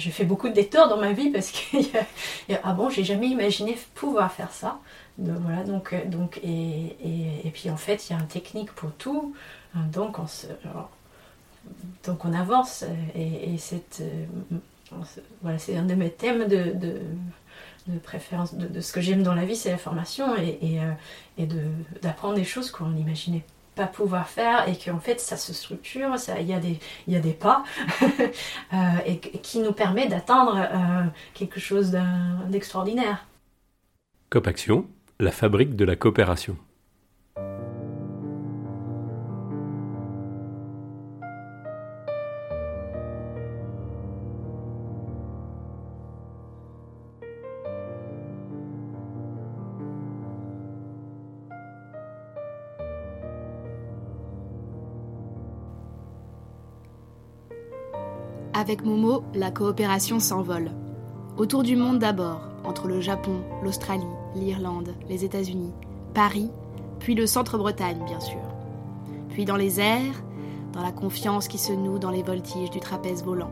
j'ai fait beaucoup de détours dans ma vie parce que ah bon, j'ai jamais imaginé pouvoir faire ça. Donc, voilà, donc, donc et, et, puis en fait, il y a une technique pour tout. Hein, donc on, se, avance. Et, c'est voilà, un de mes thèmes de, de, préférence, de, ce que j'aime dans la vie, c'est la formation et, et, d'apprendre des choses qu'on n'imaginait pouvoir faire et qu'en fait ça se structure, il y, a des, y a des pas et qui nous permet d'atteindre quelque chose d'extraordinaire. COPAction, la fabrique de la coopération. Avec Momo, la coopération s'envole. Autour du monde d'abord, entre le Japon, l'Australie, l'Irlande, les États-Unis, Paris, puis le centre-Bretagne, bien sûr. Puis dans les airs, dans la confiance qui se noue dans les voltiges du trapèze volant.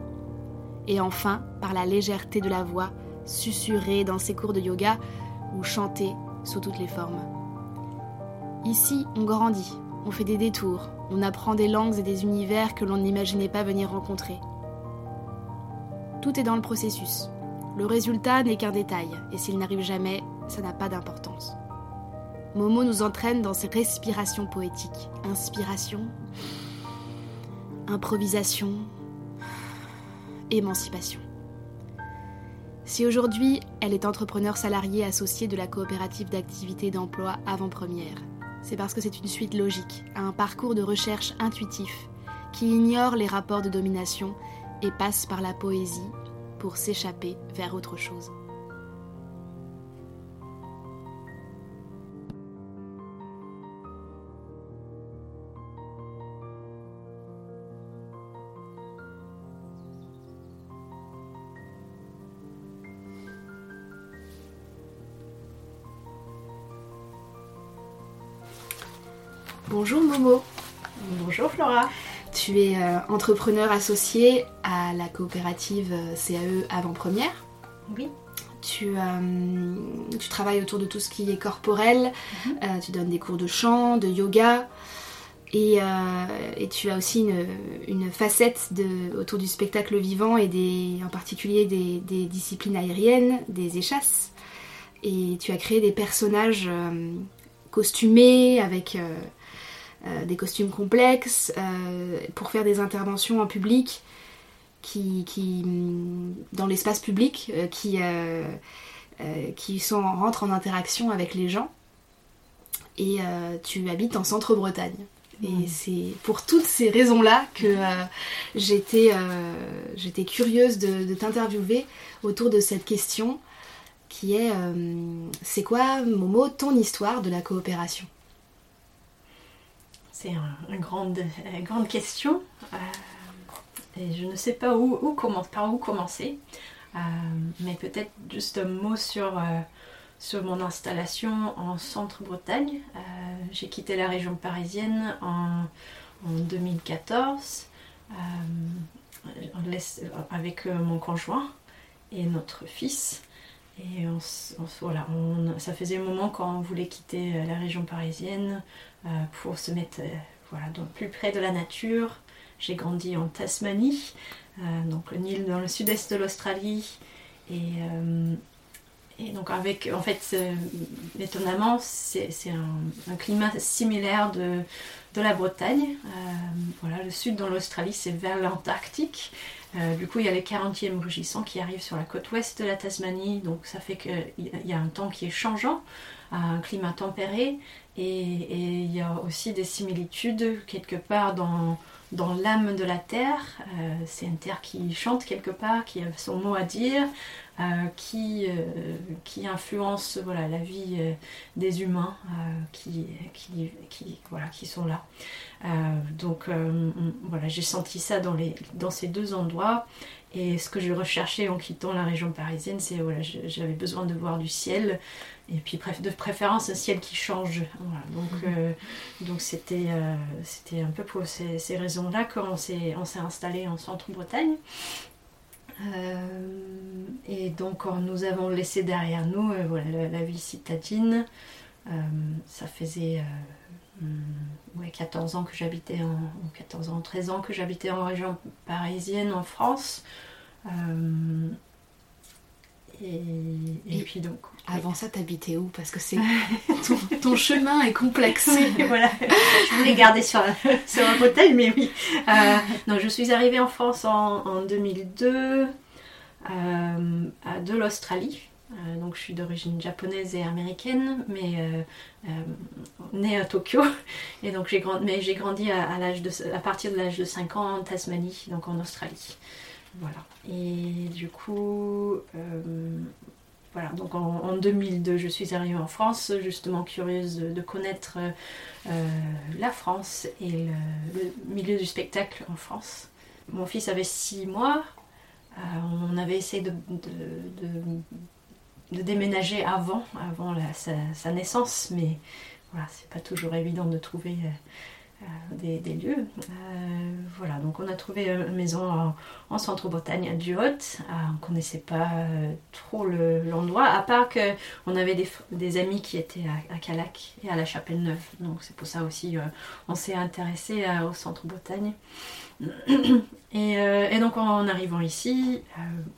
Et enfin, par la légèreté de la voix, susurrée dans ses cours de yoga ou chantée sous toutes les formes. Ici, on grandit, on fait des détours, on apprend des langues et des univers que l'on n'imaginait pas venir rencontrer. Tout est dans le processus. Le résultat n'est qu'un détail, et s'il n'arrive jamais, ça n'a pas d'importance. Momo nous entraîne dans ses respirations poétiques. Inspiration, improvisation, émancipation. Si aujourd'hui elle est entrepreneur salariée associée de la coopérative d'activité d'emploi avant-première, c'est parce que c'est une suite logique à un parcours de recherche intuitif qui ignore les rapports de domination et passe par la poésie pour s'échapper vers autre chose. Bonjour Momo. Bonjour Flora. Tu es euh, entrepreneur associé à la coopérative euh, CAE Avant-Première. Oui. Tu, euh, tu, travailles autour de tout ce qui est corporel, mhm. tu donnes des cours de chant, de yoga, et, tu as aussi une, facette de, autour du spectacle vivant et des, en particulier des, des, disciplines aériennes, des échasses. Et tu as créé des personnages costumés avec euh, des costumes complexes, euh, pour faire des interventions en public, qui, dans l'espace public, euh, qui, qui sont, rentrent en interaction avec les gens. Et tu habites en centre-Bretagne. Et mmh. c'est pour toutes ces raisons-là que j'étais, j'étais curieuse de, de t'interviewer autour de cette question qui est c'est quoi, Momo, ton histoire de la coopération? C'est une grande, grande question. Euh, et je ne sais pas par où commencer. Euh, mais peut-être juste un mot sur, euh, sur mon installation en centre-Bretagne. J'ai quitté la région parisienne en, en 2014 avec mon conjoint et notre fils. Et voilà, ça faisait un moment quand on voulait quitter la région parisienne pour se mettre euh, voilà, donc plus près de la nature. J'ai grandi en Tasmanie, euh, donc le Nil dans le sud-est de l'Australie. Et, et, donc avec, en fait, étonnamment, c'est un, climat similaire de, de la Bretagne. voilà, le sud dans l'Australie, c'est vers l'Antarctique. du coup, il y a les 40e rugissants qui arrivent sur la côte ouest de la Tasmanie, donc ça fait qu'il y a un temps qui est changeant, un climat tempéré, et, il y a aussi des similitudes quelque part dans, l'âme de la terre. Euh, c'est une terre qui chante quelque part, qui a son mot à dire, qui, euh, qui influence voilà, la vie des humains qui, qui, qui, voilà, qui sont là. donc voilà, j'ai senti ça dans, les, dans ces deux endroits. Et ce que je recherchais en quittant la région parisienne, c'est voilà, j'avais besoin de voir du ciel, et puis de préférence un ciel qui change. donc mhm. euh, donc c'était euh, c'était un peu pour ces, raisons-là qu'on s'est on s'est installé en centre-Bretagne. Euh, et donc nous avons laissé derrière nous voilà, la, ville citadine. ça faisait ouais, 14 ans que j'habitais en 14 ans, 13 ans que j'habitais en région parisienne en France. Et, puis donc. Avant ça, t'habitais où? Parce que c'est ton, chemin est complexe. voilà. Je voulais garder sur, sur un hôtel, mais oui. Euh, non, je suis arrivée en France en, 2002 euh, de l'Australie. Euh, donc je suis d'origine japonaise et américaine, mais née à Tokyo. Et donc j'ai grandi, mais j'ai grandi à, à, de, à partir de l'âge de 5 ans en Tasmanie, donc en Australie. Voilà. Et du coup, euh, voilà, donc en, 2002, je suis arrivée en France, justement curieuse de, connaître euh, la France et le, milieu du spectacle en France. Mon fils avait six mois. Euh, on avait essayé de, déménager avant, avant sa, naissance, mais voilà, c'est pas toujours évident de trouver euh, des, lieux. Euh, voilà, donc on a trouvé une maison en, centre-Bretagne à Duhot. Euh, on ne connaissait pas trop l'endroit, à part qu'on avait des, amis qui étaient à, Calac et à la Chapelle Neuve. Donc c'est pour ça aussi on s'est intéressé au centre-Bretagne. Euh, et, donc en arrivant ici,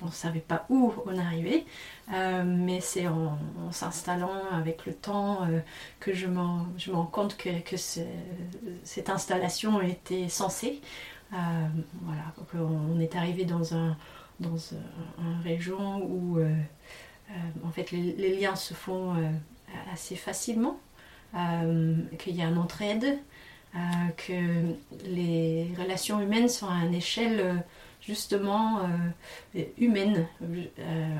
on ne savait pas où on arrivait, euh, mais c'est en, s'installant avec le temps que je, me rends compte que, cette installation était censée. voilà, on est arrivé dans un dans une région où en fait les, liens se font assez facilement, qu'il y a une entraide, euh, que les relations humaines sont à une échelle euh, justement euh, humaine.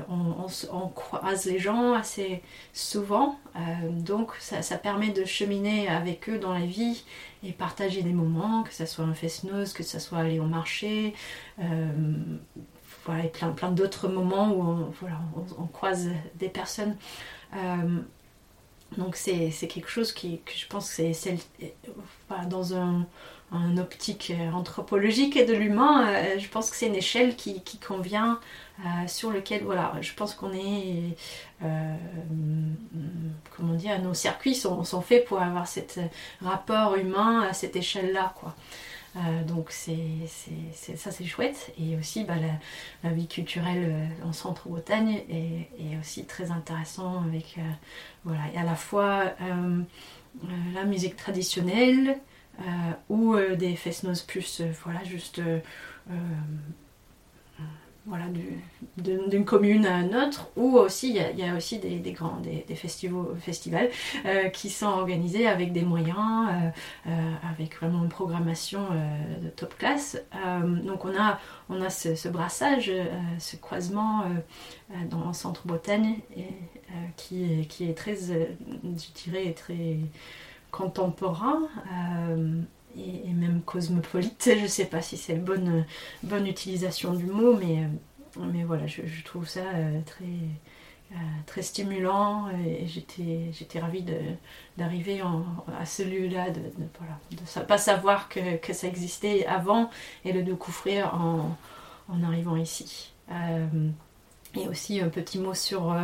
On, croise les gens assez souvent, donc ça, permet de cheminer avec eux dans la vie et partager des moments, que ce soit un fest-noz, que ce soit aller au marché, voilà, plein, plein d'autres moments où on, voilà, on, croise des personnes. Donc c'est quelque chose qui, que je pense que c'est dans un, optique anthropologique et de l'humain, euh, je pense que c'est une échelle qui, convient, euh, sur lequel, voilà, je pense qu'on est, euh, comment dire, nos circuits sont, sont, faits pour avoir cet rapport humain à cette échelle-là, quoi. Euh, donc c'est, ça c'est chouette. Et aussi bah, la, vie culturelle euh, en centre-Bretagne est, aussi très intéressant avec euh, voilà, et à la fois la musique traditionnelle ou des fest plus voilà, juste voilà, d'une commune à une autre, ou aussi il y, a, aussi des, grands des, festivals, euh, qui sont organisés avec des moyens, euh, euh, avec vraiment une programmation de top classe. donc on a, on a ce, brassage, ce croisement dans le centre Bretagne qui, est, qui est très, je dirais, très contemporain et, même cosmopolite. Je ne sais pas si c'est bonne, bonne utilisation du mot, mais, mais voilà, je, trouve ça euh, très, euh, très stimulant et j'étais, j'étais ravie d'arriver à ce lieu-là, de ne pas savoir que, que, ça existait avant et le découvrir en, en arrivant ici. Euh, et aussi un petit mot sur,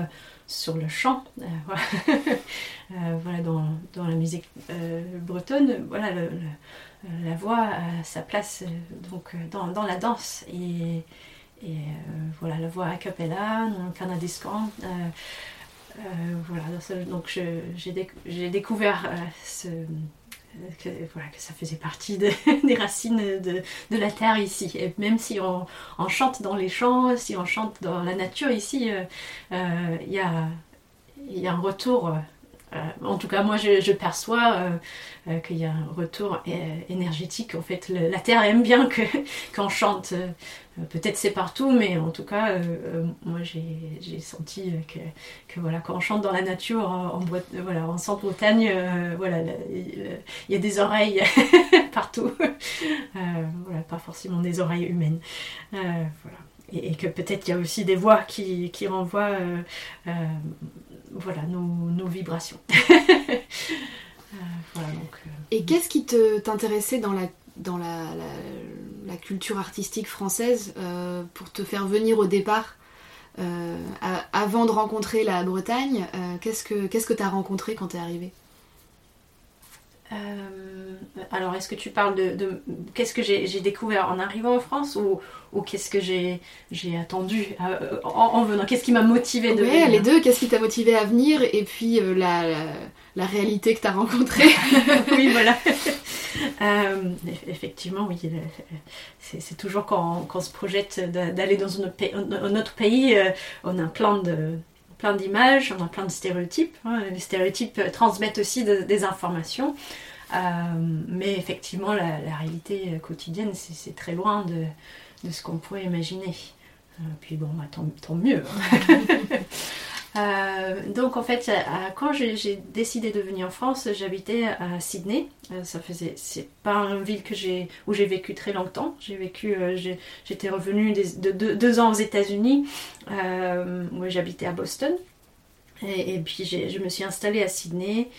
sur le chant. voilà, dans, dans, la musique bretonne, voilà, la voix a sa place euh, donc, euh, dans, dans, la danse. Et, euh, voilà, la voix a cappella, le canadiscan. voilà, donc j'ai découvert ce, que, voilà, que ça faisait partie des racines de, la terre ici. Et même si on, chante dans les champs, si on chante dans la nature ici, il y, a, y, a, un retour euh, en tout cas, moi, je, perçois euh, euh, qu'il y a un retour énergétique. En fait, la Terre aime bien qu'on chante. Peut-être c'est partout, mais en tout cas, moi, j'ai senti que, voilà, quand on chante dans la nature, en, voilà, en centre-Bretagne, voilà, il y a des oreilles partout. voilà, pas forcément des oreilles humaines. voilà. Et, que peut-être il y a aussi des voix qui renvoient voilà, nos, vibrations. Euh, voilà, donc, euh, Et qu'est-ce qui t'intéressait dans la dans la, la, culture artistique française euh, pour te faire venir au départ avant de rencontrer la Bretagne, qu'est-ce que qu'est-ce que tu as rencontré quand tu es arrivée? Euh, alors, est-ce que tu parles de, qu'est-ce que j'ai découvert en arrivant en France ou, ou qu'est-ce que j'ai attendu euh, en, venant? Qu'est-ce qui m'a motivé de venir les deux. Qu'est-ce qui t'a motivé à venir? Et puis euh, la, la, réalité que tu as rencontrée Oui, voilà. effectivement, oui. C'est toujours quand, quand, on se projette d'aller dans un autre pays, on a plein de plein d'images, on a plein de stéréotypes. Hein. Les stéréotypes transmettent aussi des informations. Euh, mais effectivement, la, réalité quotidienne, c'est très loin de, ce qu'on pourrait imaginer. Euh, puis bon, bah, tant, mieux. Euh, donc en fait, quand j'ai décidé de venir en France, j'habitais à Sydney. ça faisait, c'est pas une ville que j'ai où j'ai vécu très longtemps. J'ai vécu, j'étais revenue de, deux ans aux États-Unis. moi, j'habitais à Boston. Et, puis je me suis installée à Sydney,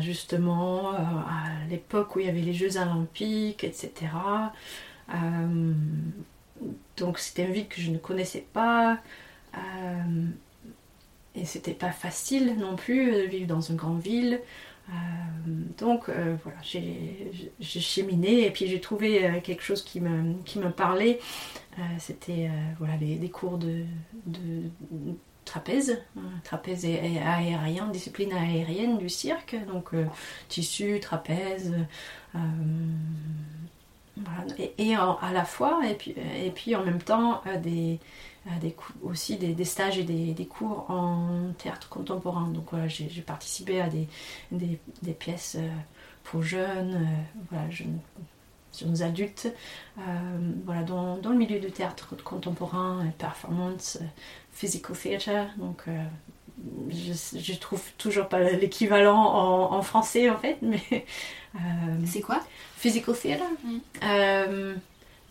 justement à l'époque où il y avait les Jeux olympiques, etc. donc c'était une ville que je ne connaissais pas. Et c'était pas facile non plus de vivre dans une grande ville. Euh, donc euh, voilà, j'ai cheminé et puis j'ai trouvé euh, quelque chose qui me, qui me parlait. C'était voilà, des cours de, de trapèze, hein, trapèze et, aérien, discipline aérienne du cirque, donc tissu, trapèze. et, à la fois, et puis, et puis en même temps, des, des, aussi des, stages et des, cours en théâtre contemporain. Donc voilà, j'ai participé à des, des pièces euh, pour jeunes, euh, voilà, jeunes, jeunes adultes, euh, voilà, dans, dans, le milieu du théâtre contemporain, performance, physical theatre. Donc je, je, trouve toujours pas l'équivalent en, en, français en fait, mais. c'est quoi? Physical theatre mmh.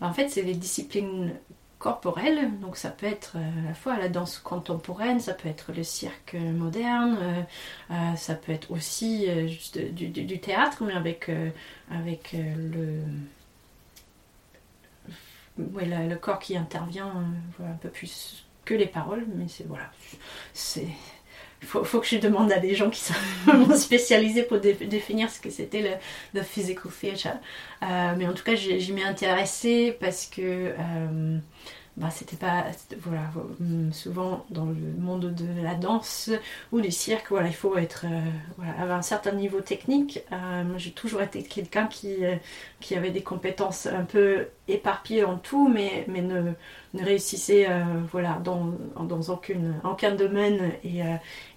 En fait, c'est les disciplines corporelle. Donc ça peut être euh, à la fois la danse contemporaine, ça peut être le cirque moderne, euh, euh, ça peut être aussi du, théâtre, mais avec, le corps qui intervient un peu plus que les paroles. Mais c'est voilà, c'est il faut, faut, que je demande à des gens qui sont spécialisés pour définir ce que c'était le, physical theatre. mais en tout cas, j'y m'ai intéressée parce que bah, c'était pas voilà hum, souvent dans le monde de la danse ou du cirque voilà il faut être euh, voilà, avoir un certain niveau technique euh, j'ai toujours été quelqu'un qui euh, qui avait des compétences un peu éparpillées en tout mais mais ne, réussissait voilà dans dans aucune aucun domaine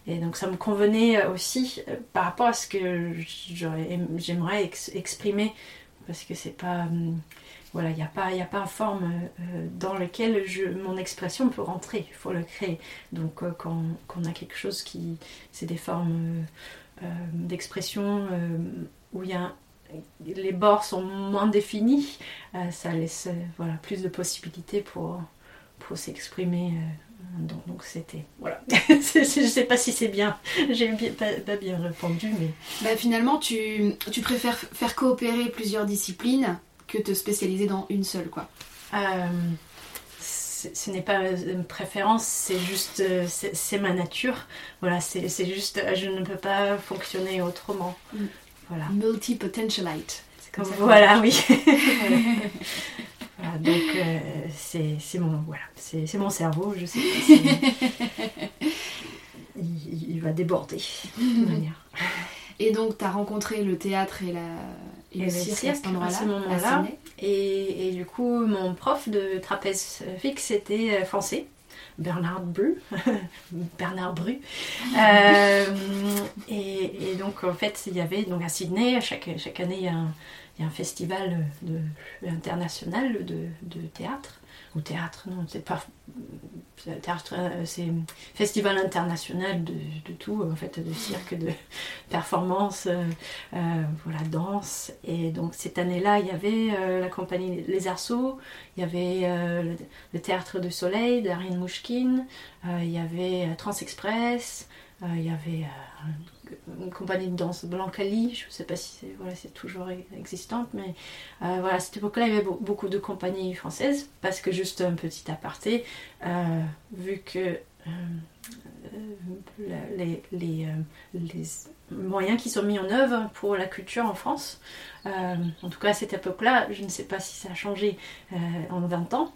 et donc ça me convenait aussi par rapport à ce que j'aimerais exprimer parce que c'est pas hum, voilà, il n'y a, pas, a pas une forme euh, dans laquelle je, mon expression peut rentrer, il faut le créer. Donc euh, quand, on a quelque chose qui... c'est des formes euh, d'expression où il y a, les bords sont moins définis, ça laisse voilà, plus de possibilités pour, pour s'exprimer. Donc c'était voilà je sais pas si c'est bien j'ai pas, bien répondu mais bah, finalement tu, tu préfères faire coopérer plusieurs disciplines que te spécialiser dans une seule, quoi. Euh, ce n'est pas une préférence, c'est juste, euh, c'est ma nature. Voilà, c'est juste, je ne peux pas fonctionner autrement. Mm. Voilà. Multi-potentialite. Voilà, oui. donc euh, c'est mon voilà, mon cerveau, je sais pas. il, il, va déborder de manière. Et donc, tu as rencontré le théâtre et, la, et, le cirque, à, ce moment-là. Et, et, du coup, mon prof de trapèze fixe était euh, français. Bernard Bru, Bernard Bru. Euh, et, donc en fait il y avait donc à Sydney chaque, chaque année il y, a un, il y a un festival international de, de théâtre ou théâtre, non, c'est pas théâtre, euh, c'est festival international de, tout, en fait, de cirque, de performance, euh, euh, voilà, danse. Et donc cette année-là, il y avait la compagnie Les Arceaux, il y avait le, théâtre de Soleil d'Ariane Mouchkine, il y avait Transexpress, il y avait une compagnie de danse Blancali, je ne sais pas si c'est toujours existante, mais voilà, à cette époque-là, il y avait beaucoup de compagnies françaises, parce que juste un petit aparté, vu que les, les, moyens qui sont mis en œuvre pour la culture en France. Euh, en tout cas, à cette époque-là, je ne sais pas si ça a changé euh, en 20 ans.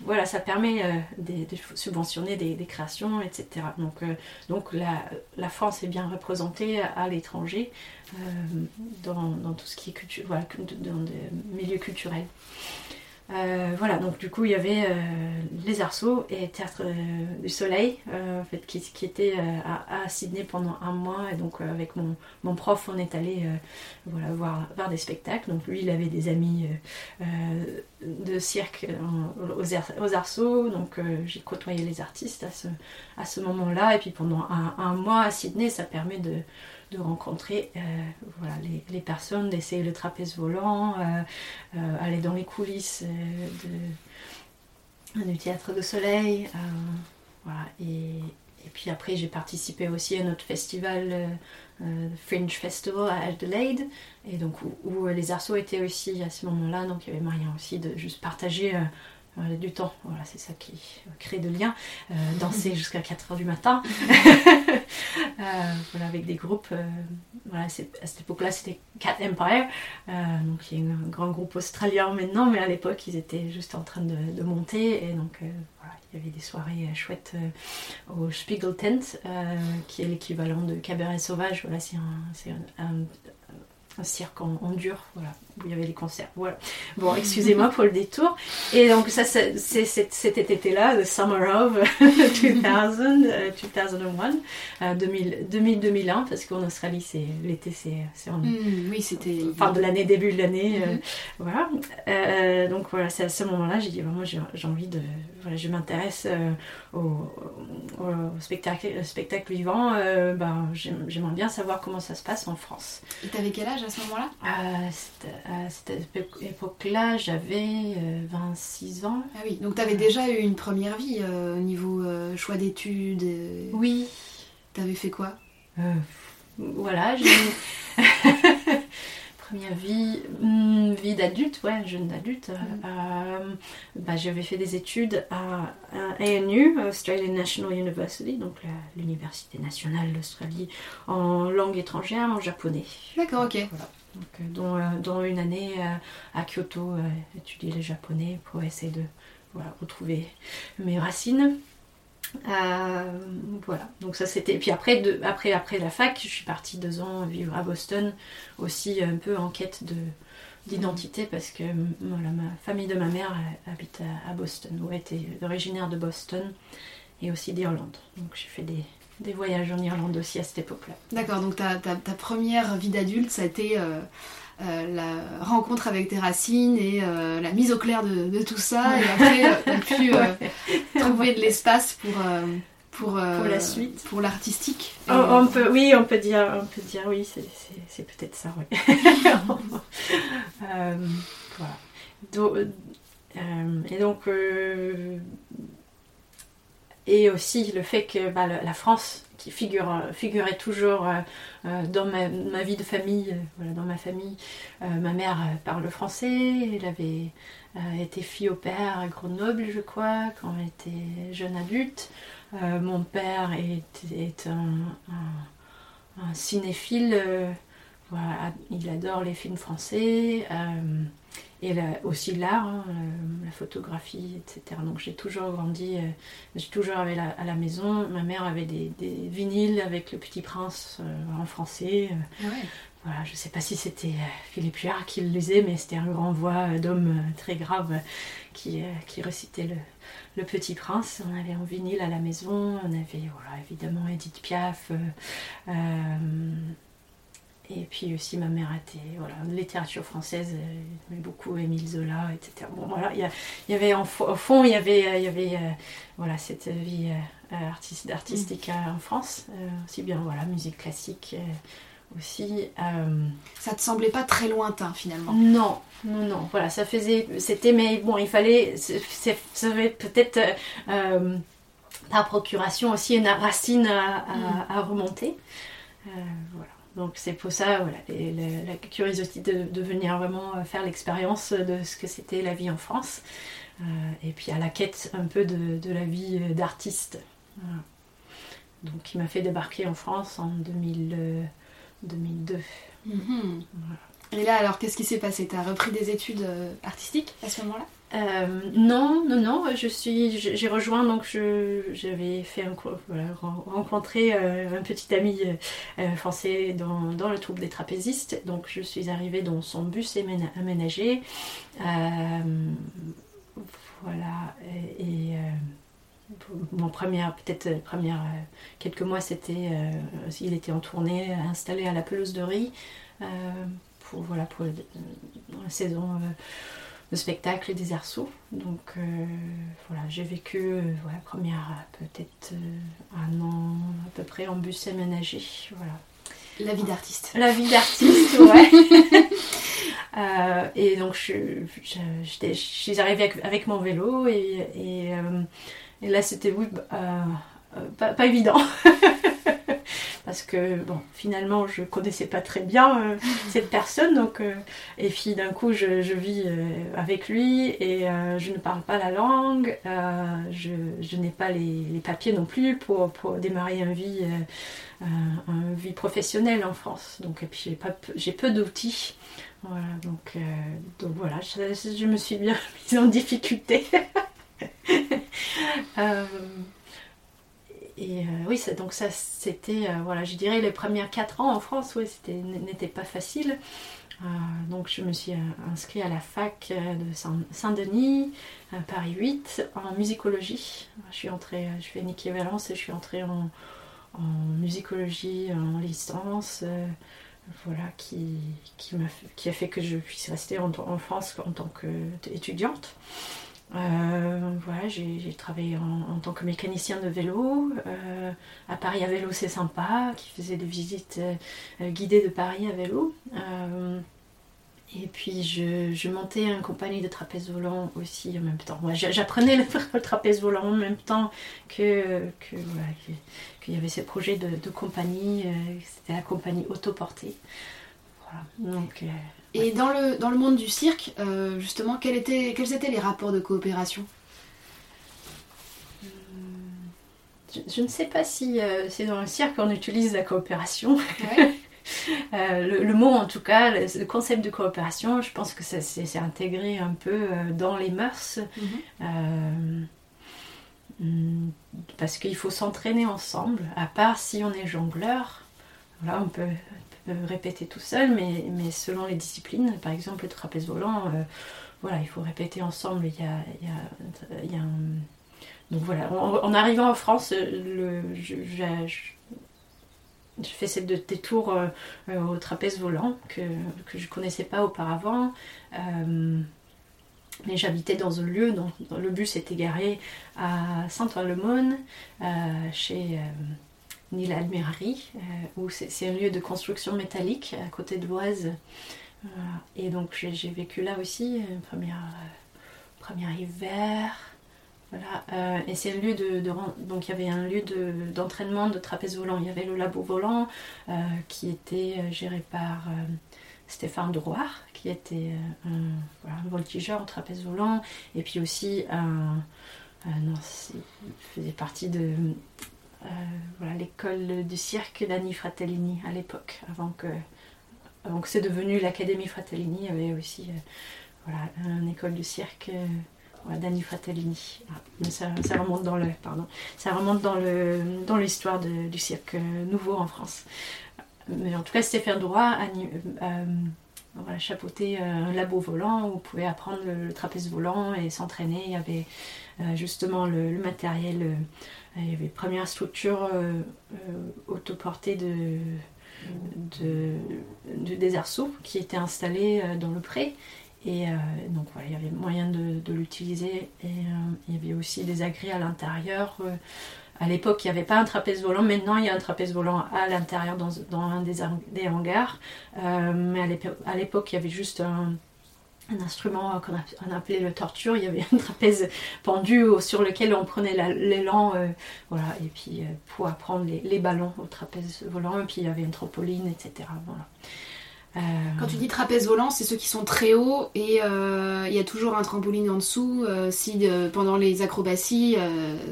Euh, voilà, ça permet de, subventionner des, créations, etc. Donc, donc la, France est bien représentée à, l'étranger dans, dans, tout ce qui est culture, voilà, dans des milieux culturels. Euh, voilà, donc du coup il y avait euh, les Arceaux et Théâtre euh, du Soleil qui, était à, Sydney pendant un mois. Et donc avec mon, mon, prof on est allé voilà, voir, voir, des spectacles. Donc lui il avait des amis de cirque aux, aux, Arceaux, donc j'ai côtoyé les artistes à ce, moment-là. Et puis pendant un mois à Sydney ça permet de de rencontrer euh, voilà, les, personnes, d'essayer le trapèze volant, euh, euh, aller dans les coulisses de, du théâtre de soleil. voilà, et, et, puis après, j'ai participé aussi à notre festival. Fringe Festival à Adelaide, et donc où, les arceaux étaient aussi à ce moment-là, donc il y avait moyen aussi de juste partager du temps. Voilà, c'est ça qui crée de liens. Euh, danser jusqu'à 4h du matin. Euh, voilà, avec des groupes. Euh, voilà, à cette époque-là, c'était Cat Empire. donc, il y a un grand groupe australien maintenant, mais à l'époque, ils étaient juste en train de, monter. Et donc, voilà, il y avait des soirées chouettes au Spiegel Tent, qui est l'équivalent de Cabaret Sauvage. Voilà, c'est un, un cirque en, dur, voilà, il y avait les concerts. Voilà. Bon, excusez-moi pour le détour. Et donc ça, c'est cet été-là, le Summer of 2000, 2001, 2000, parce qu'en Australie, c'est l'été, c'est en mm, oui, c'était fin de l'année, début de l'année, euh, mm-hmm. voilà. Euh, donc voilà, c'est à ce moment-là, j'ai dit vraiment, j'ai envie de, voilà, je m'intéresse euh, au, spectacle, spectacle vivant. ben, j'aimerais bien savoir comment ça se passe en France. Et t'avais quel âge à ce moment-là? À cette époque-là, j'avais 26 ans. Ah oui, donc tu avais déjà eu une première vie au niveau choix d'études Oui. T'avais fait quoi? Voilà, j'ai... première vie, hmm, vie d'adulte, ouais, jeune adulte. Mm. Euh, bah, j'avais fait des études à, ANU, Australian National University, donc l'université nationale d'Australie, en langue étrangère, en japonais. D'accord, ok. Donc, euh, dont, une année euh, à Kyoto, étudier le japonais pour essayer de retrouver mes racines. Euh, voilà, donc ça c'était. Puis après, après, après la fac, je suis partie deux ans vivre à Boston, aussi un peu en quête de d'identité parce que voilà, ma famille de ma mère habite à, Boston, ou était originaire de Boston et aussi d'Irlande. Donc j'ai fait des, des, voyages en Irlande aussi à cette époque-là. D'accord, donc ta, ta, première vie d'adulte, ça a été euh, euh, la rencontre avec tes racines et euh, la mise au clair de, tout ça. Et après, tu as pu trouver de l'espace pour, pour, pour, la suite. Pour l'artistique. On, peut, oui, on peut dire, on peut dire oui, c'est peut-être ça, oui. voilà. et donc, et aussi le fait que bah, la France qui figure, euh, figurait toujours euh, euh, dans ma, vie de famille, dans ma famille. ma mère parle français, elle avait été fille au père à Grenoble, je crois, quand elle était jeune adulte. mon père est, un, cinéphile, il adore les films français et aussi l'art, hein, la, photographie, etc. Donc j'ai toujours grandi, euh, j'ai toujours à la maison. Ma mère avait des, vinyles avec Le Petit Prince euh, en français. Euh. Ah voilà, je ne sais pas si c'était Philippe Huard qui le lisait, mais c'était un grand voix d'homme très grave qui, qui récitait le, le, Petit Prince. On avait un vinyle à la maison, on avait voilà, évidemment Edith Piaf, et puis aussi ma mère était, voilà, littérature française, mais beaucoup Émile Zola, etc. Bon voilà, il y, avait au fond, il y avait, il y avait euh, voilà, cette vie euh, artiste, artistique mm. en France, euh, aussi bien voilà, musique classique aussi. Ça te semblait pas très lointain finalement Non, non, non, voilà, ça faisait, c'était, mais bon, il fallait, ça avait peut-être par procuration aussi une racine à, à- à remonter. Euh, voilà. Donc c'est pour ça, voilà, les- la, la curiosité de, de venir vraiment euh, faire l'expérience de ce que c'était la vie en France. Euh, et puis à la quête un peu de, de la vie euh, d'artiste. Voilà. Donc qui m'a fait débarquer en France en 2000, euh, 2002. Mhm. Et là, alors, qu'est-ce qui s'est passé? T'as repris des études artistiques à ce moment-là? Euh, non, non, non, je suis, j'ai rejoint, donc j'avais fait un, co- voilà, ren- rencontré euh, un petit ami euh, français dans, le troupe des trapézistes, donc je suis arrivée dans son bus aménagé, voilà, et, mon première, peut-être première, quelques mois, c'était, il était en tournée, installé à la pelouse de riz, pour, voilà, pour la saison de spectacle et des arceaux. Donc euh, voilà, j'ai vécu euh, voilà, première euh, peut-être euh, un an à peu près en bus aménagé. Voilà. La vie d'artiste. La vie d'artiste, ouais. Euh, et donc je, je, j'étais- je suis arrivée avec, avec mon vélo et, et, euh, et là c'était oui, bah, euh, euh, pas, pas évident. Parce que bon, finalement je connaissais pas très bien euh, cette personne, donc euh, et puis d'un coup je, je vis euh, avec lui et je ne parle pas la langue, je, je n'ai pas les, les papiers non plus pour, pour démarrer une vie, une vie professionnelle en France. Donc et puis j'ai pas j'ai peu d'outils. Voilà, donc, donc voilà, je, je me suis bien mise en difficulté. Et euh, oui, donc ça c'était, euh, voilà, je dirais les premières 4 ans en France, ouais, c'était n'était pas facile. Euh, donc je me suis inscrite à la fac de Saint- Saint-Denis, Paris 8, en musicologie. Je suis entrée, je fais une équivalence et je suis entrée en, musicologie en licence. voilà, qui, qui, m'a fait- qui a fait que je puisse rester en, en France en tant qu'étudiante. Euh, voilà, j'ai travaillé en, tant que mécanicien de vélo. euh, à Paris à vélo, c'est sympa, qui faisait des visites euh, guidées de Paris à vélo. Et puis je, je montais une compagnie de trapèze volant aussi en même temps. J'apprenais le, trapèze volant en même temps que, qu'il y avait ces projets de, compagnie. C'était la compagnie autoportée. Donc, Et dans le, dans le monde du cirque, euh, justement, quels étaient, quels étaient les rapports de coopération je, je ne sais pas si euh, c'est dans le cirque qu'on utilise la coopération. Euh, le, le mot en tout cas, le, le concept de coopération, je pense que ça c'est c'est intégré un peu euh, dans les mœurs. Mhm. Euh, hum, parce qu'il faut s'entraîner ensemble, à part si on est jongleur. On peut répéter tout seul, mais, mais selon les disciplines, par exemple le trapèze volant, euh, voilà, il faut répéter ensemble. Il y a, il y a- il y a Donc voilà, en, arrivant en France, le, je, je- je- fais cette de- des tours euh, euh, au trapèze volant que, que je connaissais pas auparavant. Euh, mais j'habitais dans un lieu dont, le bus était garé à Saint-Ouen-le-Mône, euh, chez euh, Neil Almerari, euh, où c'est un lieu de construction métallique à côté de l'Oise. Voilà. Et donc j'ai vécu là aussi, euh, premier hiver. Voilà. euh, et c'est un lieu de, donc il y avait un lieu de- d'entraînement de, trapèze volant. Il y avait le labo volant euh, qui était euh, géré par euh, Stéphane Drouard, qui était euh, un, voltigeur au trapèze volant, et puis aussi il faisait partie de euh, voilà, l'école du cirque d'Annie Fratellini à l'époque, avant que, avant que c'est devenu l'Académie Fratellini, il y avait aussi euh, voilà, une école du cirque euh, voilà, d'Annie Fratellini. Ah, ça, remonte dans le, pardon, ça remonte dans le, dans l'histoire du cirque euh, nouveau en France. Mais en tout cas, Stéphane Droit a euh, voilà, chapeauté euh, un labo volant où vous pouvez apprendre le, trapèze volant et s'entraîner. Il y avait euh, justement le, matériel, euh, il y avait première structure euh, euh, autoportée de, de, de- des arceaux qui étaient installés euh, dans le pré. Et euh, donc voilà, il y avait moyen de, l'utiliser. Et il y avait aussi des agris à l'intérieur. euh, à l'époque, il n'y avait pas un trapèze volant. Maintenant, il y a un trapèze volant à l'intérieur dans, un des, des hangars. Mais à l'époque, il y avait juste un, un instrument qu'on appelait le torture. Il y avait un trapèze pendu sur lequel on prenait l'élan, voilà, et puis pour apprendre les, ballons au trapèze volant. Et puis il y avait une trampoline, etc. Euh, Quand tu dis trapèze volant, c'est ceux qui sont très hauts et euh, il y a toujours un trampoline en dessous. Euh, si pendant les acrobaties,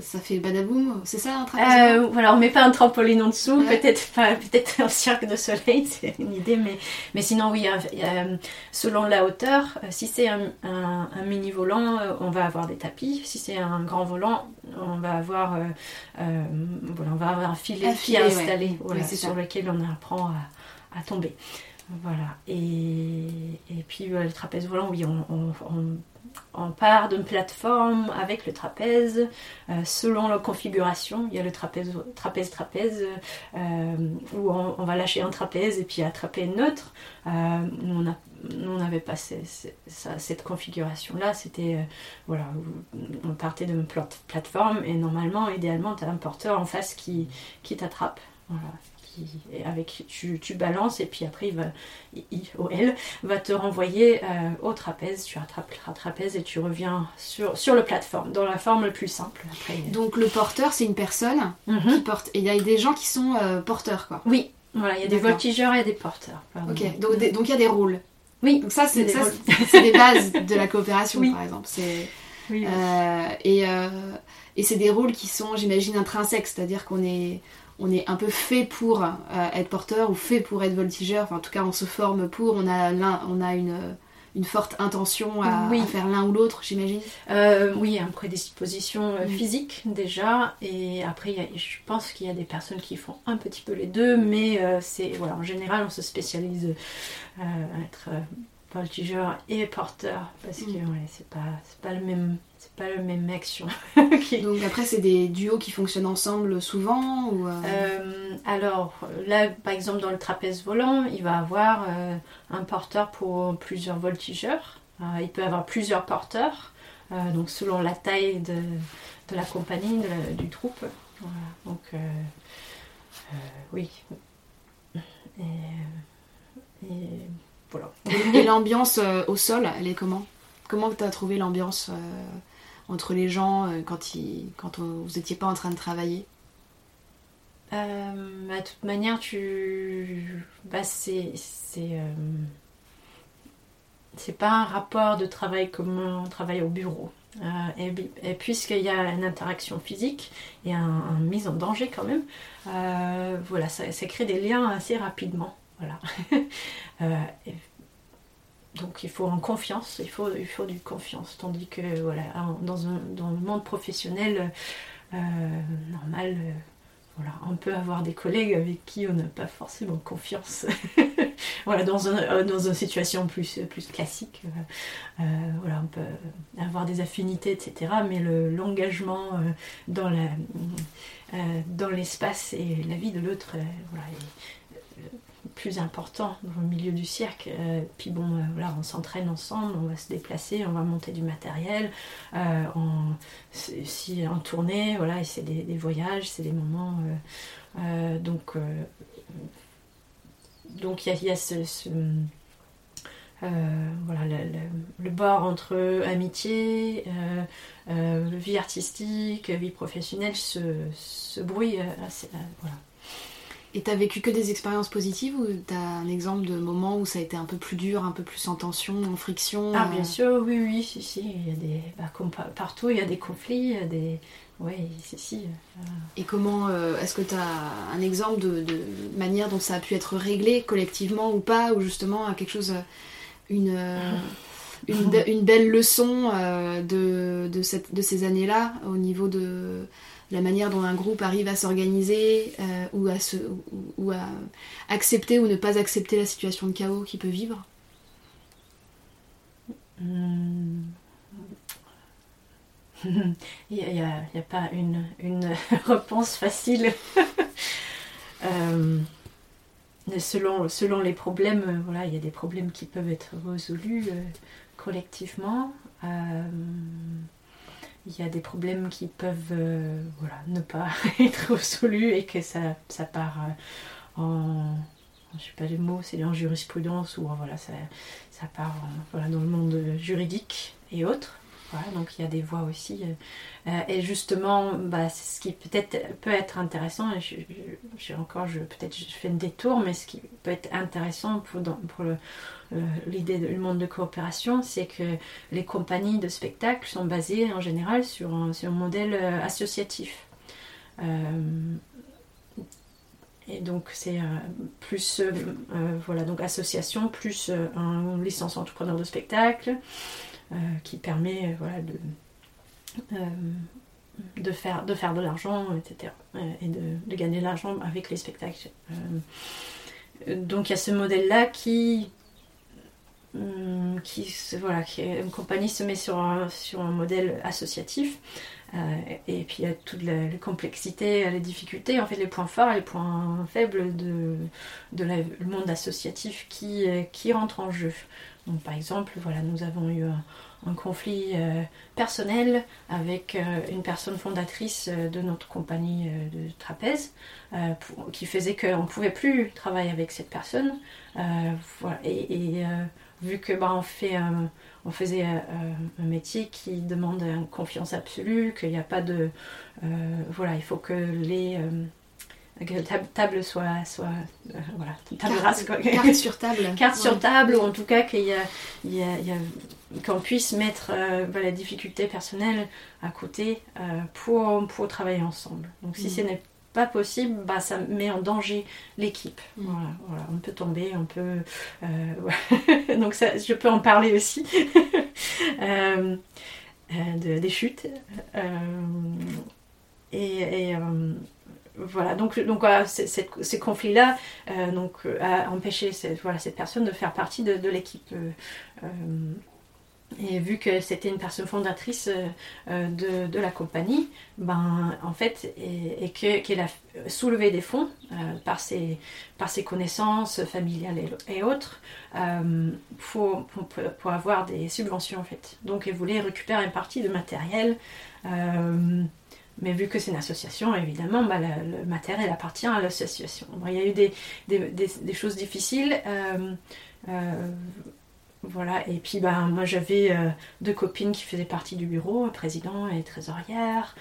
ça fait badaboum, c'est ça un trapèze volant? Voilà, on met pas un trampoline en dessous, peut-être peut-être un cirque de soleil, c'est une idée, mais, mais sinon oui, selon la hauteur, si c'est un, mini volant, on va avoir des tapis. Si c'est un grand volant, on va avoir, voilà, on va avoir un filet, qui est installé, sur lequel on apprend à tomber. Voilà. Et, puis le trapèze volant, oui, on, part d'une plateforme avec le trapèze. Euh, selon la configuration, il y a le trapèze, trapèze, trapèze, euh, où on, va lâcher un trapèze et puis attraper une autre. Euh, nous, on n'avait pas cette configuration-là. C'était, voilà, on partait d'une plateforme et normalement, idéalement, tu as un porteur en face qui, qui t'attrape. Voilà avec tu, tu, balances et puis après il va, il, va te renvoyer euh, au trapèze. Tu attrapes le trapèze et tu reviens sur, sur le plateforme, dans la forme la plus simple. Donc le porteur, c'est une personne mhm. qui porte. Et il y a des gens qui sont euh, porteurs, quoi. Oui, voilà, il y a des voltigeurs et des porteurs. Ok, donc il y a des rôles. Oui. Donc ça, c'est des, bases de la coopération, par exemple. C'est, euh, et, et c'est des rôles qui sont, j'imagine, intrinsèques, c'est-à-dire qu'on est on est un peu fait pour euh, être porteur ou fait pour être voltigeur. Enfin, en tout cas, on se forme pour. On a, on a une, une forte intention à, faire l'un ou l'autre, j'imagine. Euh, oui, une prédisposition euh, physique déjà. Et après, je pense qu'il y a des personnes qui font un petit peu les deux, mais c'est voilà, en général, on se spécialise à être voltigeur et porteur parce que mm. ouais, c'est pas, pas le même pas le même action. Donc après, c'est des duos qui fonctionnent ensemble souvent ou euh euh, Alors là, par exemple, dans le trapèze volant, il va avoir euh, un porteur pour plusieurs voltigeurs. il peut avoir plusieurs porteurs, donc selon la taille de, de la compagnie, du troupe. Donc oui. Et, et voilà. Et l'ambiance au sol, elle est comment? Comment tu as trouvé l'ambiance entre les gens euh, quand, quand vous n'étiez pas en train de travailler euh, bah, De toute manière, tu. Bah, c'est. Euh, pas un rapport de travail comme on travaille au bureau. et, puisqu'il y a une interaction physique et un, mise en danger quand même, voilà, ça, crée des liens assez rapidement. Voilà. Donc il faut en confiance, il faut, il du confiance. Tandis que voilà, dans, un, le monde professionnel euh, normal, euh, on peut avoir des collègues avec qui on n'a pas forcément confiance. voilà, euh, dans une situation plus, classique, on peut avoir des affinités, etc. Mais l'engagement dans l'espace et la vie de l'autre, voilà, plus important dans le milieu du cirque. Euh, puis bon, euh, voilà, on s'entraîne ensemble, on va se déplacer, on va monter du matériel. Euh, on, si en tournée, voilà, c'est des, voyages, c'est des moments. donc, donc il y a, ce, voilà, le, bord entre amitié, vie artistique, vie professionnelle, ce, ce bruit, voilà, et t'as vécu que des expériences positives ou t'as un exemple de moment où ça a été un peu plus dur, un peu plus en tension, en friction Ah bien euh sûr, oui, oui, si, si. Il y a des, bah, comme partout, il y a des conflits, il y a des... Oui, si, si. Euh. Et comment, euh, est-ce que tu as un exemple de, manière dont ça a pu être réglé collectivement ou pas, ou justement quelque chose, une, une, belle leçon de, de, cette, de ces années-là au niveau de la manière dont un groupe arrive à s'organiser euh, ou, à ou, à accepter ou ne pas accepter la situation de chaos qu'il peut vivre hmm. Il n'y a, pas une, réponse facile. Euh, selon, les problèmes, voilà, il y a des problèmes qui peuvent être résolus euh, collectivement il y a des problèmes qui peuvent euh, voilà, ne pas être résolus et que ça, ça part euh, en, je sais pas les mots, c'est en jurisprudence ou voilà, ça, ça part voilà, dans le monde juridique et autres. Voilà, donc il y a des voix aussi. Euh, et justement, bah, ce qui peut-être peut être intéressant, je, encore, je, peut-être je fais un détour, mais ce qui peut être intéressant pour, pour l'idée du monde de coopération, c'est que les compagnies de spectacle sont basées en général sur un, sur un modèle euh, associatif. Euh, et donc c'est plus voilà donc association plus un licence entrepreneur de spectacle euh, qui permet euh, voilà, de, euh, de, faire, de faire de l'argent, etc. et de, de gagner de l'argent avec les spectacles. donc il y a ce modèle-là qui qui, voilà, une compagnie se met sur un, sur un modèle associatif. et puis il y a toute la, complexité, les difficultés, en fait les points forts les points faibles de, de le monde associatif qui, qui rentrent en jeu. Donc, par exemple, voilà, nous avons eu un, conflit euh, personnel avec euh, une personne fondatrice euh, de notre compagnie de trapèze qui faisait qu'on ne pouvait plus travailler avec cette personne. Vu que bah, on, fait, on faisait un métier qui demande une confiance absolue, qu'il n'y a pas de... voilà, il faut que les que la table soit, soit euh, voilà, table carte, carte sur table. carte sur table, ou en tout cas qu'il y a, il y a, qu'on puisse mettre euh, la difficulté personnelle à côté euh, pour, pour travailler ensemble. Donc si mm. ce n'est pas possible, bah, ça met en danger l'équipe. Voilà, voilà, on peut tomber, on peut... Donc ça, je peux en parler aussi. de, des chutes. et, voilà, donc, donc ces conflits-là euh, donc, euh, a empêché cette, voilà, cette personne de faire partie de, l'équipe. Euh, et vu que c'était une personne fondatrice de, la compagnie, ben, en fait, et, qu'elle a soulevé des fonds par, ses, par ses connaissances familiales et, autres pour, avoir des subventions en fait. Donc elle voulait récupérer une partie de matériel. Mais vu que c'est une association, évidemment, bah, le, matériel appartient à l'association. il y a eu des, des, choses difficiles. Euh, euh, voilà, et puis bah, moi j'avais euh, deux copines qui faisaient partie du bureau, président et trésorière.